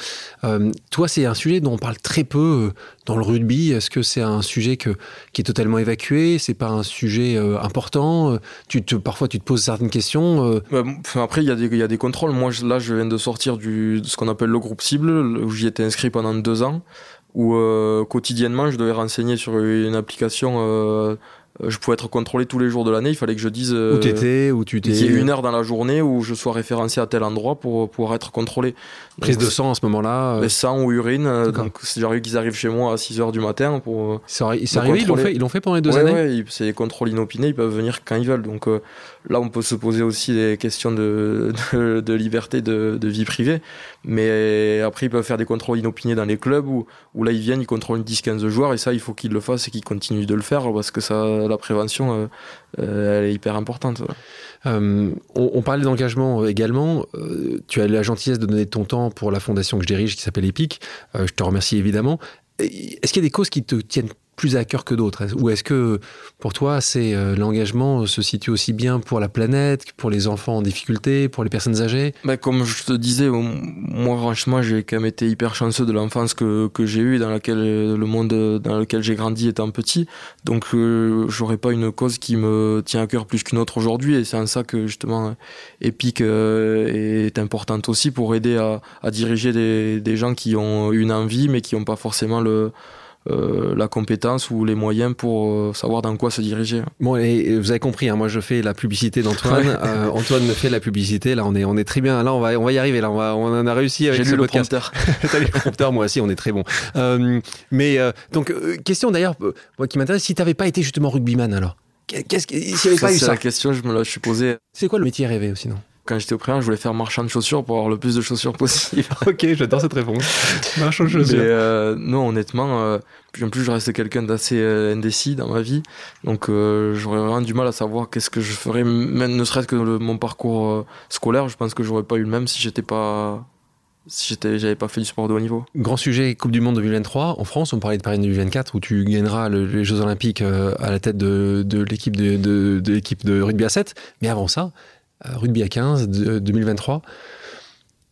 Euh, toi, c'est un sujet dont on parle très peu euh, dans le rugby. Est-ce que c'est un sujet que, qui est totalement évacué? C'est pas un sujet euh, important? Tu te, Parfois, tu te poses certaines questions. Bah, après, il y, a des, il y a des contrôles. Moi, là, je viens de sortir du, de ce qu'on appelle le groupe cible, où j'y étais inscrit pendant deux ans où euh, quotidiennement je devais renseigner sur une application euh, je pouvais être contrôlé tous les jours de l'année. Il fallait que je dise où t'étais, où tu t'es. Qu'il y ait une heure dans la journée où je sois référencé à tel endroit pour pouvoir être contrôlé. Prise de sang à ce moment-là. Euh... Sang ou urine. Donc c'est arrivé qu'ils arrivent chez moi à 6 heures du matin pour. C'est arrivé, ils l'ont fait, ils l'ont fait pendant les deux années. Ouais, c'est des contrôles inopinés. Ils peuvent venir quand ils veulent. Donc là, on peut se poser aussi des questions de, de, de liberté, de, de, vie privée. Mais après, ils peuvent faire des contrôles inopinés dans les clubs où, là, ils viennent, ils contrôlent 10-15 joueurs. Et ça, il faut qu'ils le fassent et qu'ils continuent de le faire parce que ça, la prévention, euh, euh, elle est hyper importante. Euh, on, parlait d'engagement également. Tu as la gentillesse de donner ton temps pour la fondation que je dirige qui s'appelle EPIC. Je te remercie évidemment. Est-ce qu'il y a des causes qui te tiennent plus à cœur que d'autres Ou est-ce que pour toi, c'est euh, l'engagement se situe aussi bien pour la planète pour les enfants en difficulté, pour les personnes âgées? Bah, Comme je te disais, moi franchement, j'ai quand même été hyper chanceux de l'enfance que, que j'ai eue, dans laquelle le monde dans lequel j'ai grandi étant petit. Donc, euh, j'aurais pas une cause qui me tient à cœur plus qu'une autre aujourd'hui. Et c'est en ça que justement, Epic euh, est importante aussi pour aider à, à diriger des, des gens qui ont une envie, mais qui n'ont pas forcément le euh, la compétence ou les moyens pour euh, savoir dans quoi se diriger. Bon, et vous avez compris, hein, moi je fais la publicité d'Antoine. euh, Antoine me fait la publicité. Là, on est, on est très bien. Là, on va, on va y arriver. Là, on, va, on en a réussi avec ce podcast. Le prompteur. T'as lu le prompteur, moi aussi, on est très bon. Mais donc, question d'ailleurs, moi qui m'intéresse, si t'avais pas été justement rugbyman alors? Qu'est-ce que, n'y avait ça, pas eu ça? la question, je me la suis posée. C'est quoi le métier rêvé sinon? Quand j'étais au primaire, je voulais faire marchand de chaussures pour avoir le plus de chaussures possible. ok, j'adore cette réponse. marchand de chaussures. Mais euh, non, honnêtement, euh, en plus, je restais quelqu'un d'assez euh, indécis dans ma vie. Donc, euh, j'aurais vraiment du mal à savoir qu'est-ce que je ferais, même ne serait-ce que le, mon parcours scolaire. Je pense que j'aurais pas eu le même si j'étais pas si j'avais pas fait du sport de haut niveau. Grand sujet Coupe du Monde 2023 en France. On parlait de Paris 2024 où tu gagneras le, les Jeux Olympiques à la tête de, de l'équipe de, de, de l'équipe de rugby à 7. Mais avant ça, rugby à 15 de, 2023.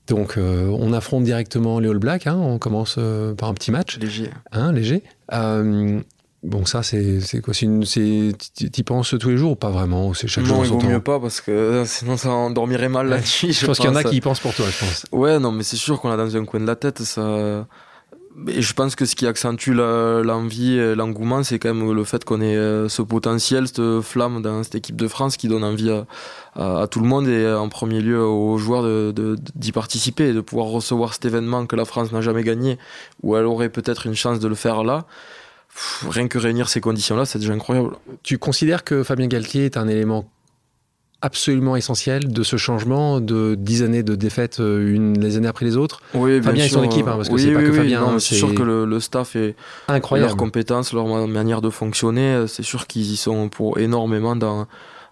Donc euh, on affronte directement les All Blacks. Hein, on commence euh, par un petit match. Léger. Hein, léger. Euh, Bon, ça, c'est quoi? Tu y penses tous les jours ou pas vraiment? C'est chaque non, jour il vaut mieux pas parce que sinon ça endormirait mal la nuit. Je, Je pense qu'il y en a qui y pensent pour toi, je pense. Ouais, non, mais c'est sûr qu'on a dans un coin de la tête ça. Et je pense que ce qui accentue l'envie, et l'engouement, c'est quand même le fait qu'on ait euh, ce potentiel, cette flamme dans cette équipe de France qui donne envie à, tout le monde et euh, en premier lieu aux joueurs d'y participer et de pouvoir recevoir cet événement que la France n'a jamais gagné, où elle aurait peut-être une chance de le faire là. Rien que réunir ces conditions-là, c'est déjà incroyable. Tu considères que Fabien Galtier est un élément absolument essentiel de ce changement de 10 années de défaite euh, une, les années après les autres Oui, Fabien et son équipe, hein, parce que c'est pas que Fabien, non, hein, c'est sûr que le, le staff et Incroyable. leurs compétences, leur ma- manière de fonctionner, euh, c'est sûr qu'ils y sont pour énormément dans,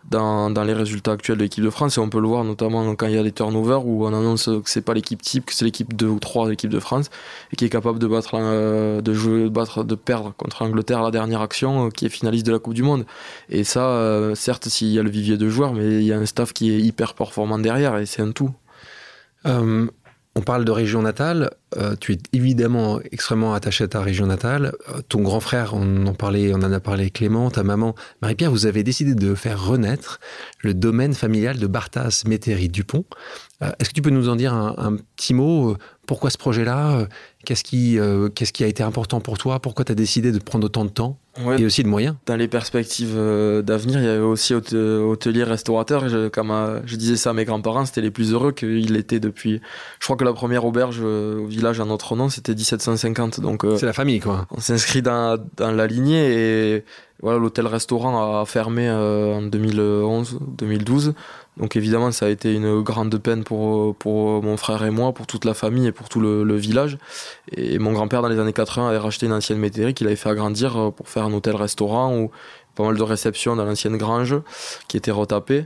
dans, les résultats actuels de l'équipe de France. Et on peut le voir notamment quand il y a les turnovers où on annonce que c'est pas l'équipe type, que c'est l'équipe 2 ou 3 de l'équipe de France et qui est capable de battre, euh, de jouer, de battre, de perdre contre l'Angleterre la dernière action, euh, qui est finaliste de la Coupe du Monde. Et ça, euh, certes, s'il y a le vivier de joueurs, mais il y a un staff qui est hyper performant derrière et c'est un tout. On parle de région natale. Euh, tu es évidemment extrêmement attaché à ta région natale. Euh, ton grand frère, on en parlait, on en a parlé Clément, ta maman, Marie-Pierre, vous avez décidé de faire renaître le domaine familial de Barthas Métairie Dupont. Euh, Est-ce que tu peux nous en dire un, petit mot Pourquoi ce projet-là Euh, Qu'est-ce qui, euh, qu'est-ce qui a été important pour toi? Pourquoi tu as décidé de prendre autant de temps? Ouais, et aussi de moyens? Dans les perspectives euh, d'avenir, il y avait aussi hôte- hôtelier, restaurateur. Et je, comme je disais ça à mes grands-parents, c'était les plus heureux qu'ils l'étaient depuis. Je crois que la première auberge au village à notre nom, c'était 1750. Donc C'est la famille, quoi. on s'inscrit dans, dans la lignée et voilà, l'hôtel-restaurant a fermé euh, en 2011-2012. Donc évidemment, ça a été une grande peine pour, pour mon frère et moi, pour toute la famille et pour tout le, village. Et mon grand-père, dans les années 80, avait racheté une ancienne métairie qu'il avait fait agrandir euh, pour faire un hôtel-restaurant pas mal de réceptions dans l'ancienne grange qui était retapée.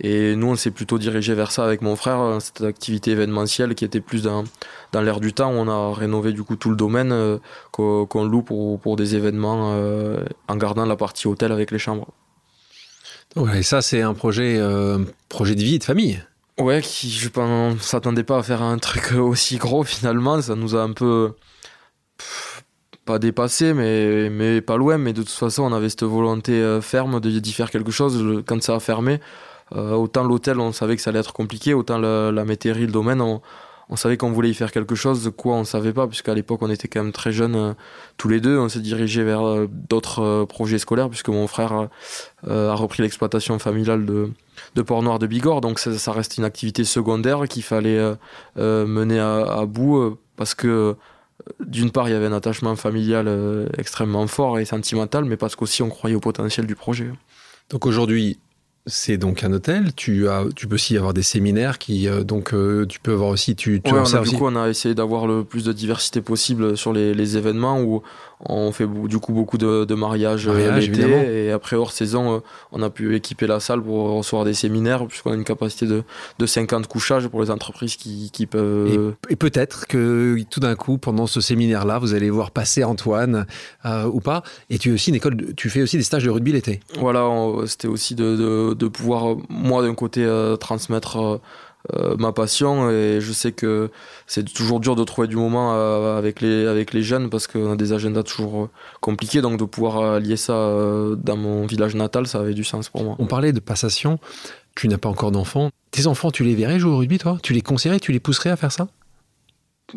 Et nous, on s'est plutôt dirigé vers ça avec mon frère, euh, cette activité événementielle qui était plus dans, dans l'air du temps. On a rénové du coup tout le domaine euh, qu'on loue pour, pour des événements euh, en gardant la partie hôtel avec les chambres. Ouais, et ça, c'est un projet, euh, projet de vie et de famille. Ouais, qui, je on s'attendait pas à faire un truc aussi gros finalement. Ça nous a un peu pff, pas dépassé, mais, mais pas loin. Mais de toute façon, on avait cette volonté euh, ferme d'y faire quelque chose. Quand ça a fermé, euh, autant l'hôtel, on savait que ça allait être compliqué, autant la, métairie, le domaine, on, on savait qu'on voulait y faire quelque chose. Quoi on savait pas, puisqu'à l'époque, on était quand même très jeunes euh, tous les deux. On s'est dirigé vers d'autres projets scolaires, puisque mon frère a repris l'exploitation familiale de de Port-Noir de Bigorre, donc ça, reste une activité secondaire qu'il fallait mener à, bout parce que d'une part il y avait un attachement familial euh, extrêmement fort et sentimental, mais parce qu'aussi on croyait au potentiel du projet. Donc aujourd'hui, c'est donc un hôtel. Tu, as, tu peux aussi avoir des séminaires qui, euh, donc, euh, tu peux avoir aussi, tu, tu Ouais, en on a, du coup, on a essayé d'avoir le plus de diversité possible sur les, les événements où on fait du coup beaucoup de, de mariages euh, l'été et après hors saison, euh, on a pu équiper la salle pour recevoir des séminaires puisqu'on a une capacité de, de 50 couchages pour les entreprises qui, qui peuvent. Et peut-être que tout d'un coup, pendant ce séminaire-là, vous allez voir passer Antoine euh, ou pas. Et tu, es aussi une école tu fais aussi des stages de rugby l'été. Voilà, c'était aussi de, pouvoir, moi d'un côté, euh, transmettre euh, euh, ma passion et je sais que c'est toujours dur de trouver du moment euh, avec, les, avec les jeunes parce qu'on a des agendas toujours euh, compliqués, donc de pouvoir lier ça dans mon village natal, ça avait du sens pour moi. On parlait de passation. Tu n'as pas encore d'enfants. Tes enfants, tu les verrais jouer au rugby, toi? Tu les conseillerais Tu les pousserais à faire ça?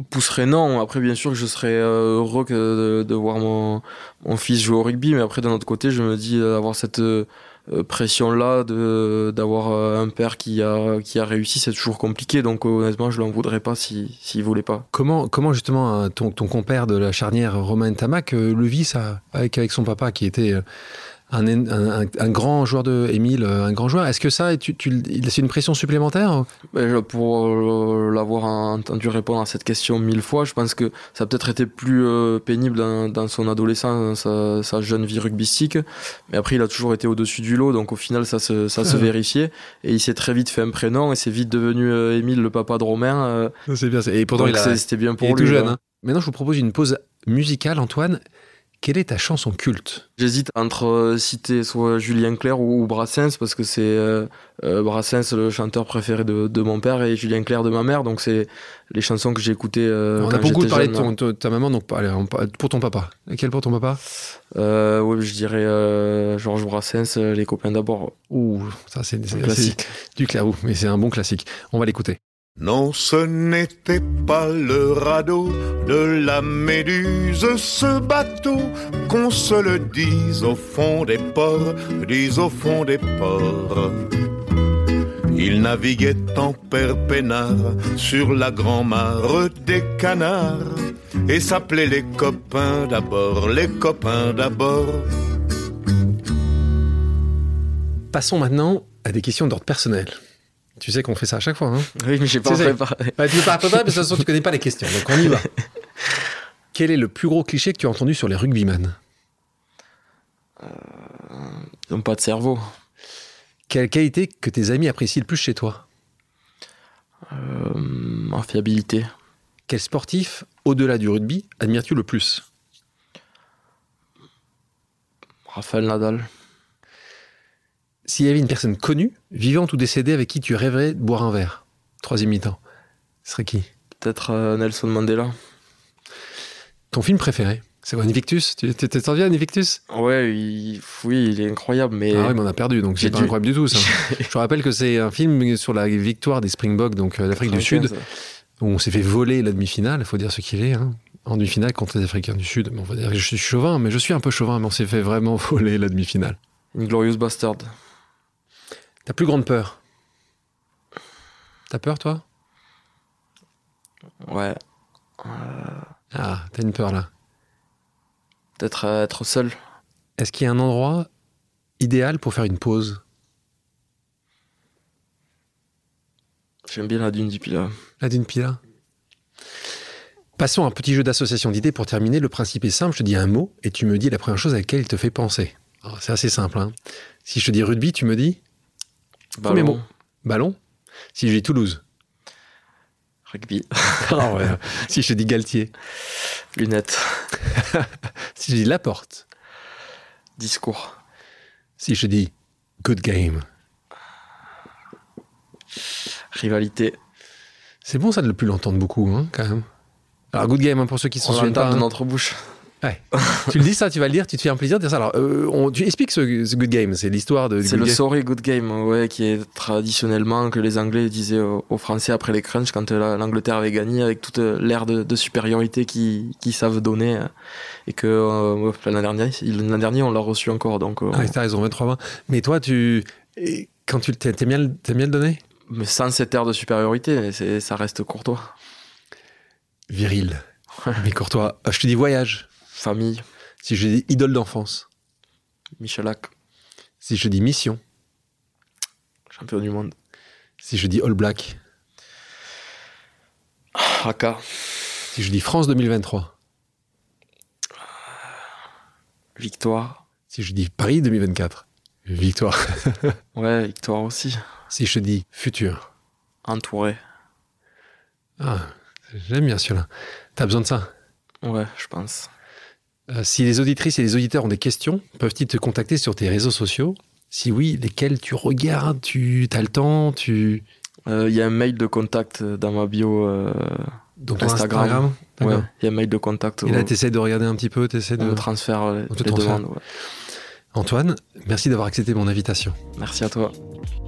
Pousserait non, après bien sûr que je serais heureux que de, de voir mon, mon fils jouer au rugby, mais après d'un autre côté je me dis avoir cette pression-là de d'avoir euh, un père qui a, qui a réussi, c'est toujours compliqué, donc euh, honnêtement je l'en voudrais pas s'il si, s'il voulait pas. Comment, comment justement euh, ton, ton compère de la charnière Romain Tamac euh, le vit ça avec, avec son papa qui était euh, un, un, un- un grand joueur de Émile, euh, un grand joueur. Est-ce que ça, tu, tu, c'est une pression supplémentaire Ben, je- pour euh, l'avoir entendu répondre à cette question mille fois, je pense que ça a peut-être été plus euh, pénible dans, dans son adolescence, sa, sa jeune vie rugbystique. Mais après, il a toujours été au-dessus du lot, donc au final, ça se, ça se vérifiait. Et il s'est très vite fait un prénom, et c'est vite devenu Émile, le papa de Romain. C'est bien. Et pourtant, c'était bien pour il est lui. tout jeune. hein. Maintenant, je vous propose une pause musicale, Antoine. Quelle est ta chanson culte J'hésite entre euh, citer soit Julien Clerc ou, Brassens, parce que c'est euh, euh, Brassens, le chanteur préféré de, de mon père, et Julien Clerc de ma mère, donc c'est les chansons que j'ai écoutées euh, On quand a beaucoup parlé jeune, de ton- ta maman, donc allez, on pour ton papa. Quel pour ton papa? Euh, oui, je dirais euh, Georges Brassens, Les copains d'abord. Ouh, ça c'est classique. du clairou, mais c'est un bon classique. On va l'écouter. Non, ce n'était pas le radeau de la Méduse, ce bateau, qu'on se le dise au fond des ports, dise au fond des ports. Il naviguait en père peinard sur la grand-mare des canards et s'appelait les copains d'abord, les copains d'abord. Passons maintenant à des questions d'ordre personnel. Tu sais qu'on fait ça à chaque fois, hein Oui, mais j'ai pas préparé. Bah, tu ne parles pas, mais de toute façon, tu connais pas les questions, donc on y va. Quel est le plus gros cliché que tu as entendu sur les rugbyman Ils n'ont pas de cerveau. Quelle qualité que tes amis apprécient le plus chez toi Euh, en fiabilité. Quel sportif, au-delà du rugby, admires-tu le plus? Raphaël Nadal. S'il y avait une personne connue, vivante ou décédée, avec qui tu rêverais de boire un verre? Troisième mi-temps. Ce serait qui? Peut-être euh, Nelson Mandela. Ton film préféré? C'est quoi, Invictus? Tu t'es t'en viens, Invictus? Ouais, il- oui, il est incroyable, mais Ah oui, mais on a perdu, donc c'est pas dû- incroyable du tout, ça. Je rappelle que c'est un film sur la victoire des Springboks, donc euh, l'Afrique du Sud, où on s'est fait voler la demi-finale, il faut dire ce qu'il est. hein. en demi-finale contre les Africains du Sud. on va dire que je suis chauvin, mais je suis un peu chauvin, mais on s'est fait vraiment voler la demi-finale. Une glorieuse bastard. Ta plus grande peur T'as peur, toi? Ouais. Ah, t'as une peur là. Peut-être euh, être seul. Est-ce qu'il y a un endroit idéal pour faire une pause? J'aime bien la dune du Pilat. La dune Pila Passons à un petit jeu d'association d'idées pour terminer. Le principe est simple, je te dis un mot et tu me dis la première chose à laquelle il te fait penser. Alors, C'est assez simple. hein. Si je te dis rugby, tu me dis Premier Ballon, mot. ballon. Si je dis Toulouse. Rugby. Ah ouais. si je dis Galtier. Lunettes. Si je dis Laporte. Discours. Si je dis Good game. Rivalité. C'est bon ça de ne plus l'entendre beaucoup, hein, quand même. Alors, good game, hein, pour ceux qui On souviennent l'entend pas. de hein. notre bouche. Ouais. tu le dis ça, tu vas le dire, tu te fais un plaisir de dire ça. Alors, euh, on- tu expliques ce, ce good game, c'est l'histoire de. C'est le game. sorry good game, ouais, qui est traditionnellement que les Anglais disaient aux, aux Français après les crunchs quand euh, la- l'Angleterre avait gagné avec toute euh, l'ère de, de supériorité qu'ils qui savent donner et que euh, l'an dernier, l'an dernier on l'a reçu encore donc euh, Ah, t'as raison, 23-20. Mais toi, tu. et Quand tu t'aimes bien, bien le donner? Mais sans cette ère de supériorité, ça reste courtois. Viril. Mais courtois. Je te dis voyage. Famille, Si je dis idole d'enfance. Michelac, Si je dis mission. champion du monde. Si je dis All Black. Haka, Si je dis France 2023. victoire. Si je dis Paris 2024. Victoire. Ouais, victoire aussi. Si je dis futur. Entouré. Ah, j'aime bien celui-là. T'as besoin de ça? Ouais, je pense. Euh, si les auditrices et les auditeurs ont des questions, peuvent-ils te contacter sur tes réseaux sociaux? Si oui, lesquels tu regardes, tu as le temps, tu... Euh, Il y a un mail de contact dans ma bio. euh, Instagram. Ouais, il y a un mail de contact. Et là, tu essaies de regarder un petit peu, tu essaies on de... me transfère euh, On te les demandes. ouais. Antoine, merci d'avoir accepté mon invitation. Merci à toi.